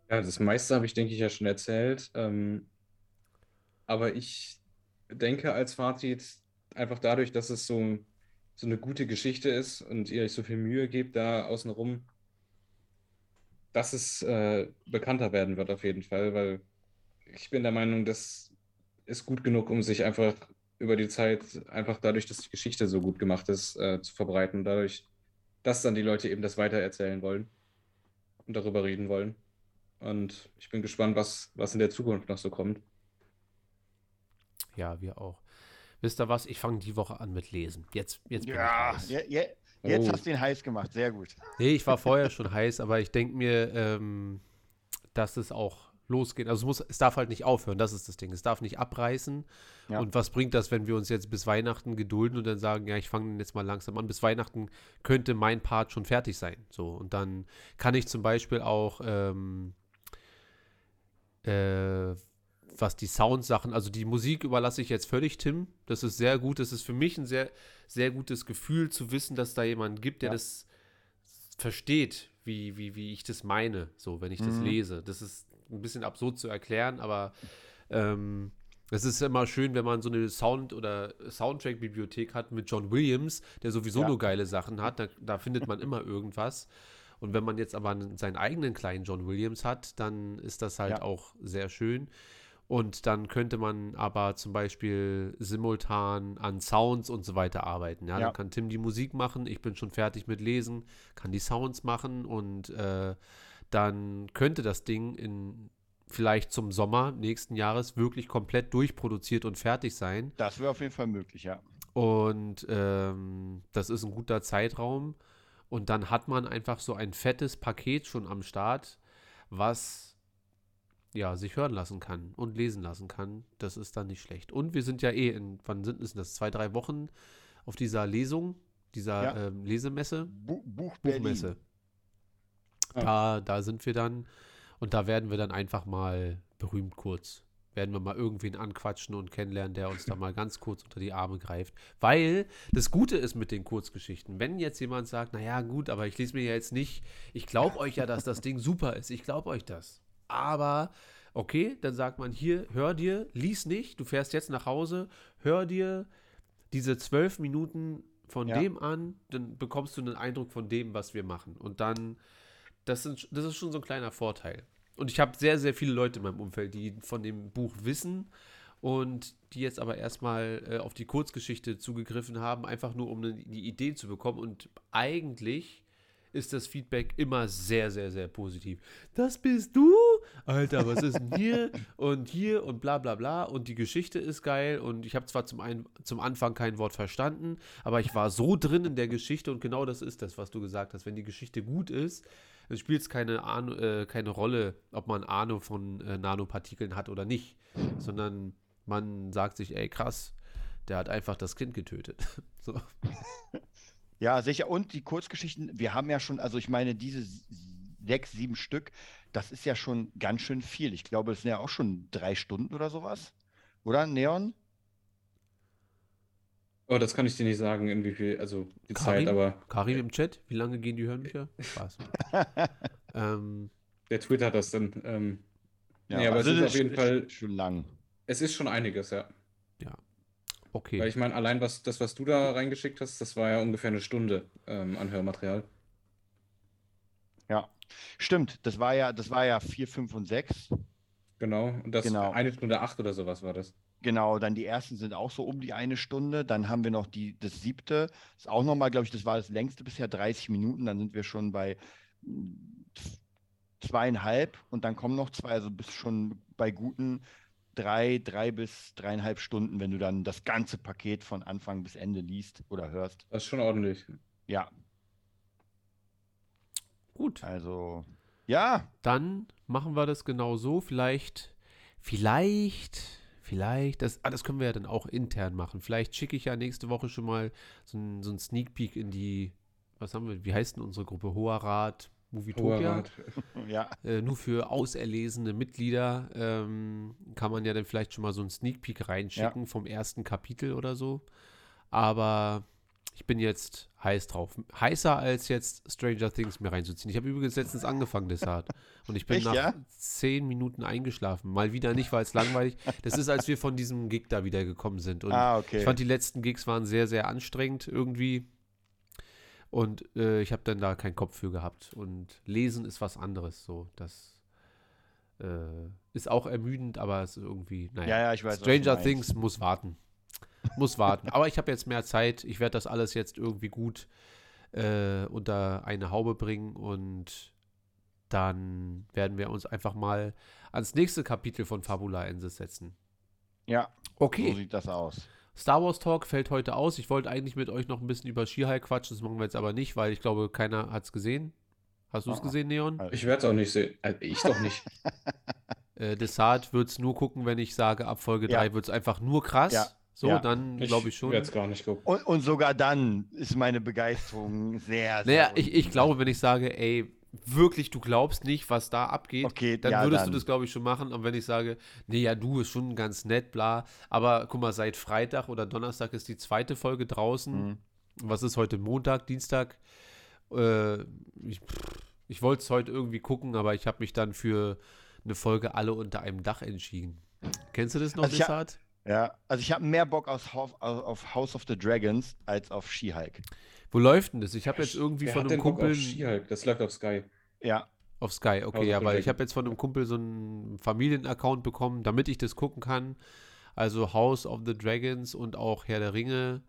Ja, das meiste habe ich, denke ich, ja schon erzählt. Ähm, aber ich denke als Fazit, einfach dadurch, dass es so, so eine gute Geschichte ist und ihr euch so viel Mühe gebt da außenrum, dass es äh, bekannter werden wird auf jeden Fall, weil ich bin der Meinung, das ist gut genug, um sich einfach über die Zeit, einfach dadurch, dass die Geschichte so gut gemacht ist, äh, zu verbreiten. Dadurch, dass dann die Leute eben das weitererzählen wollen und darüber reden wollen. Und ich bin gespannt, was, was in der Zukunft noch so kommt. Ja, wir auch. Wisst ihr was? Ich fange die Woche an mit Lesen. Jetzt, jetzt bin Ja, ich ja, ja, jetzt Oh. hast du ihn heiß gemacht. Sehr gut. Nee, ich war vorher schon heiß, aber ich denke mir, ähm, dass es auch losgeht. Also es, muss, es darf halt nicht aufhören, das ist das Ding. Es darf nicht abreißen. Ja. Und was bringt das, wenn wir uns jetzt bis Weihnachten gedulden und dann sagen, ja, ich fange jetzt mal langsam an. Bis Weihnachten könnte mein Part schon fertig sein. So, und dann kann ich zum Beispiel auch ähm, äh, was die Soundsachen, also die Musik überlasse ich jetzt völlig Tim. Das ist sehr gut. Das ist für mich ein sehr, sehr gutes Gefühl zu wissen, dass da jemanden gibt, der Ja. das versteht, wie, wie, wie ich das meine, so, wenn ich das Mhm. lese. Das ist ein bisschen absurd zu erklären, aber ähm, es ist immer schön, wenn man so eine Sound- oder Soundtrack-Bibliothek hat mit John Williams, der sowieso Ja. nur geile Sachen hat. Da, da findet man immer irgendwas. Und wenn man jetzt aber einen- seinen eigenen kleinen John Williams hat, dann ist das halt Ja. auch sehr schön. Und dann könnte man aber zum Beispiel simultan an Sounds und so weiter arbeiten. Ja, Ja. dann kann Tim die Musik machen, ich bin schon fertig mit Lesen, kann die Sounds machen und äh, dann könnte das Ding in vielleicht zum Sommer nächsten Jahres wirklich komplett durchproduziert und fertig sein. Das wäre auf jeden Fall möglich, ja. Und ähm, das ist ein guter Zeitraum. Und dann hat man einfach so ein fettes Paket schon am Start, was ja sich hören lassen kann und lesen lassen kann. Das ist dann nicht schlecht. Und wir sind ja eh in, wann sind es denn das? Zwei, drei Wochen auf dieser Lesung, dieser Ja. ähm, Lesemesse, Bu Buch. Buchmesse. Ah. Da, da sind wir dann und da werden wir dann einfach mal berühmt kurz. Werden wir mal irgendwen anquatschen und kennenlernen, der uns da mal ganz kurz unter die Arme greift. Weil das Gute ist mit den Kurzgeschichten, wenn jetzt jemand sagt, naja gut, aber ich lese mir ja jetzt nicht, ich glaube euch ja, dass das Ding super ist, ich glaube euch das. Aber okay, dann sagt man hier, hör dir, lies nicht, du fährst jetzt nach Hause, hör dir diese zwölf Minuten von Ja. dem an, dann bekommst du einen Eindruck von dem, was wir machen. Und dann, das, sind, das ist schon so ein kleiner Vorteil. Und ich habe sehr, sehr viele Leute in meinem Umfeld, die von dem Buch wissen und die jetzt aber erstmal äh, auf die Kurzgeschichte zugegriffen haben, einfach nur um ne, die Idee zu bekommen. Und eigentlich ist das Feedback immer sehr, sehr, sehr positiv. Das bist du? Alter, was ist denn hier? Und hier und bla bla bla. Und die Geschichte ist geil. Und ich habe zwar zum, ein, zum Anfang kein Wort verstanden, aber ich war so drin in der Geschichte und genau das ist das, was du gesagt hast. Wenn die Geschichte gut ist, dann spielt es keine, äh, keine Rolle, ob man Ahnung von äh, Nanopartikeln hat oder nicht, sondern man sagt sich, ey, krass, der hat einfach das Kind getötet. so. Ja, sicher. Und die Kurzgeschichten, wir haben ja schon, also ich meine, diese sechs, sieben Stück, das ist ja schon ganz schön viel. Ich glaube, das sind ja auch schon drei Stunden oder sowas. Oder, Neon? Oh, das kann ich dir nicht sagen, in wie viel, also die Zeit, Karim? aber Karim im Chat, wie lange gehen die Hörbücher? Spaß. ähm, der twittert das dann. Ähm, Nee, aber also es ist auf jeden Fall- schon lang. es ist schon einiges, ja. okay. Weil ich meine, allein was, das, was du da reingeschickt hast, das war ja ungefähr eine Stunde ähm, an Hörmaterial. Ja. Stimmt, das war ja, das war ja vier, fünf und sechs. Genau. Und das Genau. eine Stunde acht oder sowas war das. Genau, dann die ersten sind auch so um die eine Stunde. Dann haben wir noch die, das siebte, ist auch nochmal, glaube ich, das war das längste bisher, 30 Minuten. Dann sind wir schon bei mm, zweieinhalb und dann kommen noch zwei, also bist schon bei guten drei, drei bis dreieinhalb Stunden, wenn du dann das ganze Paket von Anfang bis Ende liest oder hörst. Das ist schon ordentlich. Ja, Gut, also ja, dann machen wir das genau so. Vielleicht, vielleicht, vielleicht, das, ah, das können wir ja dann auch intern machen. Vielleicht schicke ich ja nächste Woche schon mal so ein, so Sneak Peek in die, was haben wir, wie heißt denn unsere Gruppe? Hoher Rat, Movietopia? Hoher Rat. ja, Äh, nur für auserlesene Mitglieder ähm, kann man ja dann vielleicht schon mal so einen Sneak Peek reinschicken vom ersten Kapitel oder so. Aber ich bin jetzt heiß drauf. Heißer als jetzt Stranger Things mir reinzuziehen. Ich habe übrigens letztens angefangen, Desart. Und ich bin Echt, nach ja? zehn Minuten eingeschlafen. Mal wieder nicht, weil es langweilig. Das ist, als wir von diesem Gig da wieder gekommen sind. Und ah, okay. ich fand, die letzten Gigs waren sehr, sehr anstrengend irgendwie. Und äh, ich habe dann da keinen Kopf für gehabt. Und lesen ist was anderes. So, das äh, ist auch ermüdend, aber es ist irgendwie, naja. ja, ja, ich weiß. Stranger. Things muss warten. Muss warten. Aber ich habe jetzt mehr Zeit. Ich werde das alles jetzt irgendwie gut äh, unter eine Haube bringen und dann werden wir uns einfach mal ans nächste Kapitel von Fabula Ensis setzen. Ja, Okay. so sieht das aus. Star Wars Talk fällt heute aus. Ich wollte eigentlich mit euch noch ein bisschen über She-Hulk quatschen. Das machen wir jetzt aber nicht, weil ich glaube, keiner hat es gesehen. Hast du es Ah. gesehen, Neon? Also- Ich werde es auch nicht sehen. Also ich doch nicht. Äh, Desart wird es nur gucken, wenn ich sage, ab Folge Ja. 3 wird es einfach nur krass. Ja. So, Ja. dann glaube ich schon. werde es gar nicht gucken. Und, und sogar dann ist meine Begeisterung sehr, sehr. Naja, ich, ich glaube, wenn ich sage, ey, wirklich, du glaubst nicht, was da abgeht, Okay, dann ja, würdest dann. du das, glaube ich, schon machen. Und wenn ich sage, nee, ja, du ist schon ganz nett, bla. Aber guck mal, seit Freitag oder Donnerstag ist die zweite Folge draußen. Mhm. Was ist heute? Montag, Dienstag? Äh, ich ich wollte es heute irgendwie gucken, aber ich habe mich dann für eine Folge alle unter einem Dach entschieden. Kennst du das noch, Also Desart? Ja, also ich habe mehr Bock aus House, auf House of the Dragons als auf She-Hulk. Wo läuft denn das? Ich habe jetzt irgendwie Wer von einem denn Bock Kumpel. auf She-Hulk? Das läuft auf Sky. Ja, Auf Sky, okay, House ja, weil ich habe jetzt von einem Kumpel so einen Familienaccount bekommen, damit ich das gucken kann. Also House of the Dragons und auch Herr der Ringe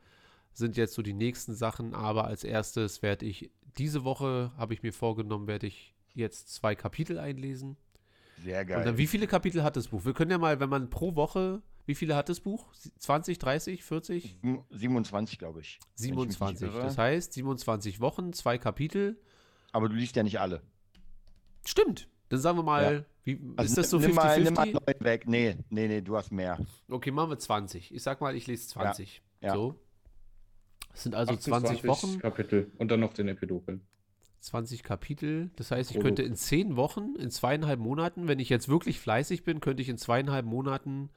sind jetzt so die nächsten Sachen, aber als erstes werde ich, diese Woche habe ich mir vorgenommen, werde ich jetzt zwei Kapitel einlesen. sehr Und geil. dann, wie viele Kapitel hat das Buch? Wir können ja mal, wenn man pro Woche, wie viele hat das Buch? 20, 30, 40? Sieben- 27, glaube ich. wenn ich mich nicht 27. irre. Das heißt, 27 Wochen, zwei Kapitel. Aber du liest ja nicht alle. Stimmt. Dann sagen wir mal, Ja. wie, Also ist das so nimm mal, nimm mal 50-50? neun weg. Nee, nee, nee, du hast mehr. Okay, machen wir 20. Ich sag mal, ich lese 20. ja. So. Das sind also 20 Wochen, Kapitel und dann noch den Epilogen. 20 Kapitel. Das heißt, ich könnte in 10 Wochen, in zweieinhalb Monaten, wenn ich jetzt wirklich fleißig bin, könnte ich in zweieinhalb Monaten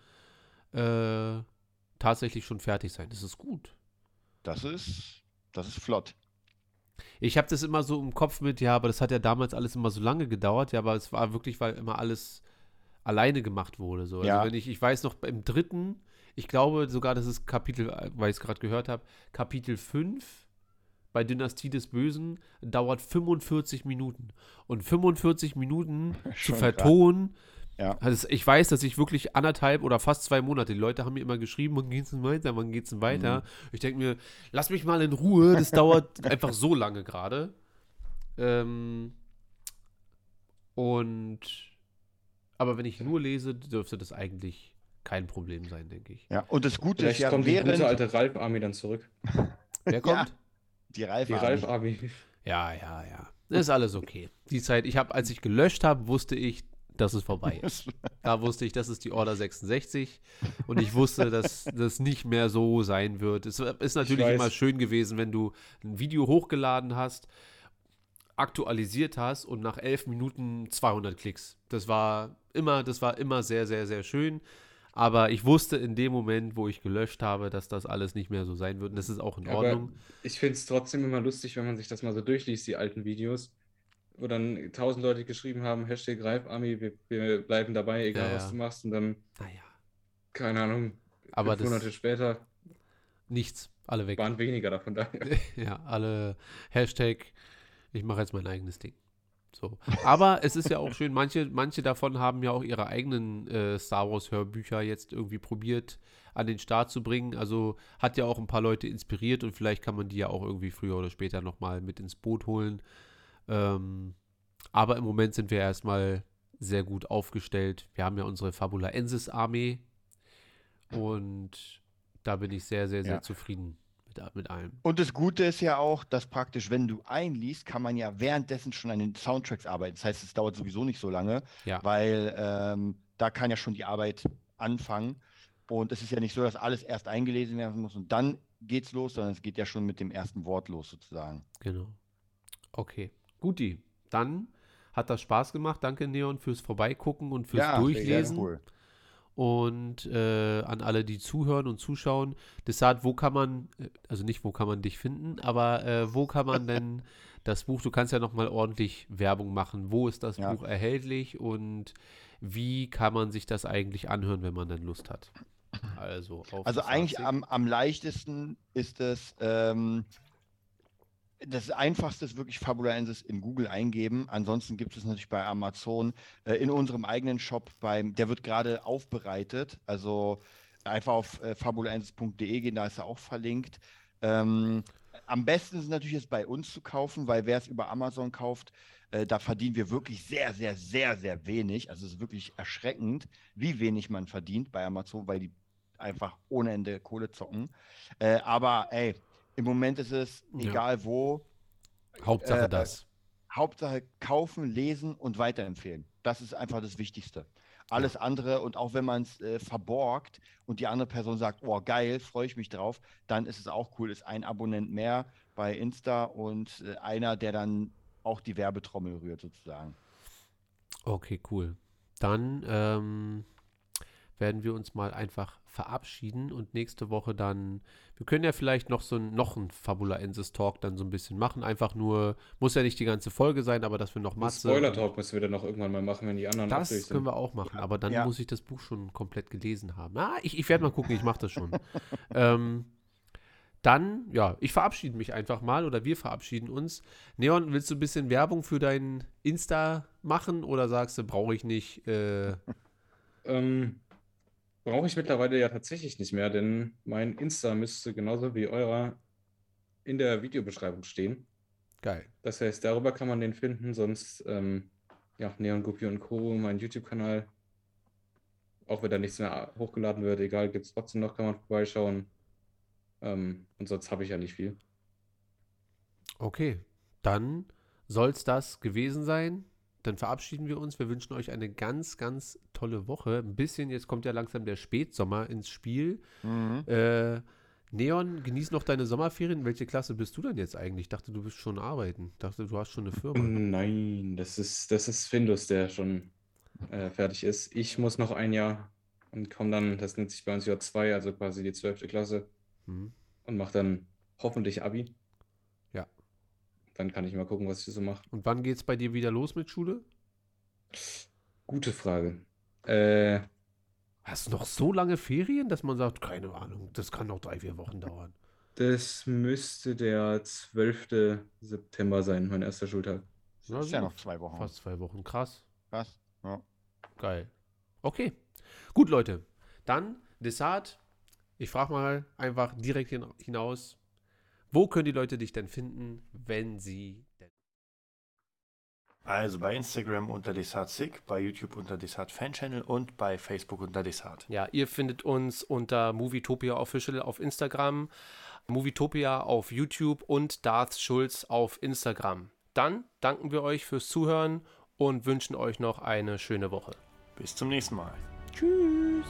äh, tatsächlich schon fertig sein. Das ist gut. Das ist, das ist flott. Ich habe das immer so im Kopf mit, ja, aber das hat ja damals alles immer so lange gedauert, ja, aber es war wirklich, weil immer alles alleine gemacht wurde. So. Also Ja. wenn ich, ich weiß noch, im dritten, ich glaube sogar, das ist Kapitel, weil ich es gerade gehört habe, Kapitel 5 bei Dynastie des Bösen dauert 45 Minuten. Und 45 Minuten zu vertonen, Ja. Also ich weiß, dass ich wirklich anderthalb oder fast zwei Monate, die Leute haben mir immer geschrieben, wann geht's denn weiter, wann geht's denn weiter? Ich denke mir, lass mich mal in Ruhe, das dauert einfach so lange gerade. Ähm, und aber wenn ich nur lese, dürfte das eigentlich kein Problem sein, denke ich. Ja, und das Gute Vielleicht ist ja, kommt die während gute alte Ralf-Army dann zurück. Wer kommt? die Ralf, Die Ralf-Army. Ja, ja, ja. Ist alles okay. Die Zeit, ich habe, als ich gelöscht habe, wusste ich, dass es vorbei ist. Da wusste ich, das ist die Order 66 und ich wusste, dass das nicht mehr so sein wird. Es ist natürlich immer schön gewesen, wenn du ein Video hochgeladen hast, aktualisiert hast und nach elf Minuten 200 Klicks. Das war immer, das war immer sehr, sehr, sehr schön. Aber ich wusste in dem Moment, wo ich gelöscht habe, dass das alles nicht mehr so sein wird. Und das ist auch in Aber Ordnung. ich finde es trotzdem immer lustig, wenn man sich das mal so durchliest, die alten Videos, wo dann tausend Leute geschrieben haben, Hashtag Ralf-Army, wir, wir bleiben dabei, egal Ja, was du machst. Und dann, Naja, keine Ahnung, Aber Monate später nichts. Alle weg. waren weniger davon da. Ja, alle Hashtag, ich mache jetzt mein eigenes Ding. So. Aber es ist ja auch schön, manche, manche davon haben ja auch ihre eigenen äh, Star Wars Hörbücher jetzt irgendwie probiert an den Start zu bringen. Also hat ja auch ein paar Leute inspiriert und vielleicht kann man die ja auch irgendwie früher oder später nochmal mit ins Boot holen. Ähm, aber im Moment sind wir erstmal sehr gut aufgestellt. Wir haben ja unsere Fabula Ensis Armee und da bin ich sehr, sehr, sehr Ja. zufrieden mit, mit allem. Und das Gute ist ja auch, dass praktisch, wenn du einliest, kann man ja währenddessen schon an den Soundtracks arbeiten. Das heißt, es dauert sowieso nicht so lange, Ja. weil ähm, da kann ja schon die Arbeit anfangen. Und es ist ja nicht so, dass alles erst eingelesen werden muss und dann geht's los, sondern es geht ja schon mit dem ersten Wort los sozusagen. Genau. Okay. Guti. Dann hat das Spaß gemacht. Danke, Neon, fürs Vorbeigucken und fürs ja, Durchlesen. cool. Und äh, an alle, die zuhören und zuschauen. Desart, wo kann man, äh, also nicht, wo kann man dich finden, aber äh, wo kann man denn das Buch, du kannst ja nochmal ordentlich Werbung machen. Wo ist das Ja. Buch erhältlich und wie kann man sich das eigentlich anhören, wenn man dann Lust hat? Also, auf Also eigentlich am, am leichtesten ist es, ähm, das Einfachste ist wirklich Fabulaensis in Google eingeben. Ansonsten gibt es natürlich bei Amazon äh, in unserem eigenen Shop, beim, der wird gerade aufbereitet. Also einfach auf äh, fabulaensis.de gehen, da ist er auch verlinkt. Ähm, am besten ist es natürlich es bei uns zu kaufen, weil wer es über Amazon kauft, äh, da verdienen wir wirklich sehr, sehr, sehr, sehr wenig. Also es ist wirklich erschreckend, wie wenig man verdient bei Amazon, weil die einfach ohne Ende Kohle zocken. Äh, aber ey, im Moment ist es Ja. egal wo, Hauptsache äh, das. Hauptsache kaufen, lesen und weiterempfehlen. Das ist einfach das Wichtigste. Alles andere und auch wenn man es äh, verborgt und die andere Person sagt, oh geil, freue ich mich drauf, dann ist es auch cool, ist ein Abonnent mehr bei Insta und äh, einer, der dann auch die Werbetrommel rührt sozusagen. Okay, cool. Dann ähm, werden wir uns mal einfach verabschieden und nächste Woche dann, wir können ja vielleicht noch so ein, noch ein Fabulaensis Talk dann so ein bisschen machen. Einfach nur, muss ja nicht die ganze Folge sein, aber dass wir noch Matze. Spoiler Talk müssen wir dann noch irgendwann mal machen, wenn die anderen auch Das durch können wir auch machen, aber dann Ja. muss ich das Buch schon komplett gelesen haben. Ah, ich, ich werde mal gucken, ich mache das schon. ähm, dann, ja, ich verabschiede mich einfach mal oder wir verabschieden uns. Neon, willst du ein bisschen Werbung für dein Insta machen oder sagst du, brauche ich nicht? Äh, Ähm, brauche ich mittlerweile ja tatsächlich nicht mehr, denn mein Insta müsste genauso wie eurer in der Videobeschreibung stehen. geil. Das heißt, darüber kann man den finden, sonst ähm, ja, Neon Guppy und Co., mein YouTube-Kanal. Auch wenn da nichts mehr hochgeladen wird, egal, gibt es trotzdem noch, kann man vorbeischauen. Ähm, und sonst habe ich ja nicht viel. Okay, dann soll es das gewesen sein. Dann verabschieden wir uns. Wir wünschen euch eine ganz, ganz tolle Woche. Ein bisschen, jetzt kommt ja langsam der Spätsommer ins Spiel. Äh, Neon, genieß noch deine Sommerferien. Welche Klasse bist du denn jetzt eigentlich? Ich dachte, du bist schon arbeiten. Ich dachte, du hast schon eine Firma. Nein, das ist, das ist Findus, der schon äh, fertig ist. Ich muss noch ein Jahr und komme dann, das nennt sich bei uns J2, also quasi die 12. Klasse, Hm. und mache dann hoffentlich Abi. Dann kann ich mal gucken, was ich so mache. Und wann geht's bei dir wieder los mit Schule? Gute Frage. Äh, Hast du noch so lange Ferien, dass man sagt, keine Ahnung, das kann noch drei, vier Wochen dauern. das müsste der 12. September sein, mein erster Schultag. Na, ist ja noch zwei Wochen. Fast zwei Wochen. Krass. Krass. Ja. Geil. Okay. Gut, Leute. Dann Desart. Ich frage mal einfach direkt hin- hinaus. Wo können die Leute dich denn finden, wenn sie denn. Also bei Instagram unter Desart bei YouTube unter Desart Fan Channel und bei Facebook unter Desart. Ja, ihr findet uns unter Movietopia Official auf Instagram, Movietopia auf YouTube und Darth Schulz auf Instagram. Dann danken wir euch fürs Zuhören und wünschen euch noch eine schöne Woche. Bis zum nächsten Mal. Tschüss.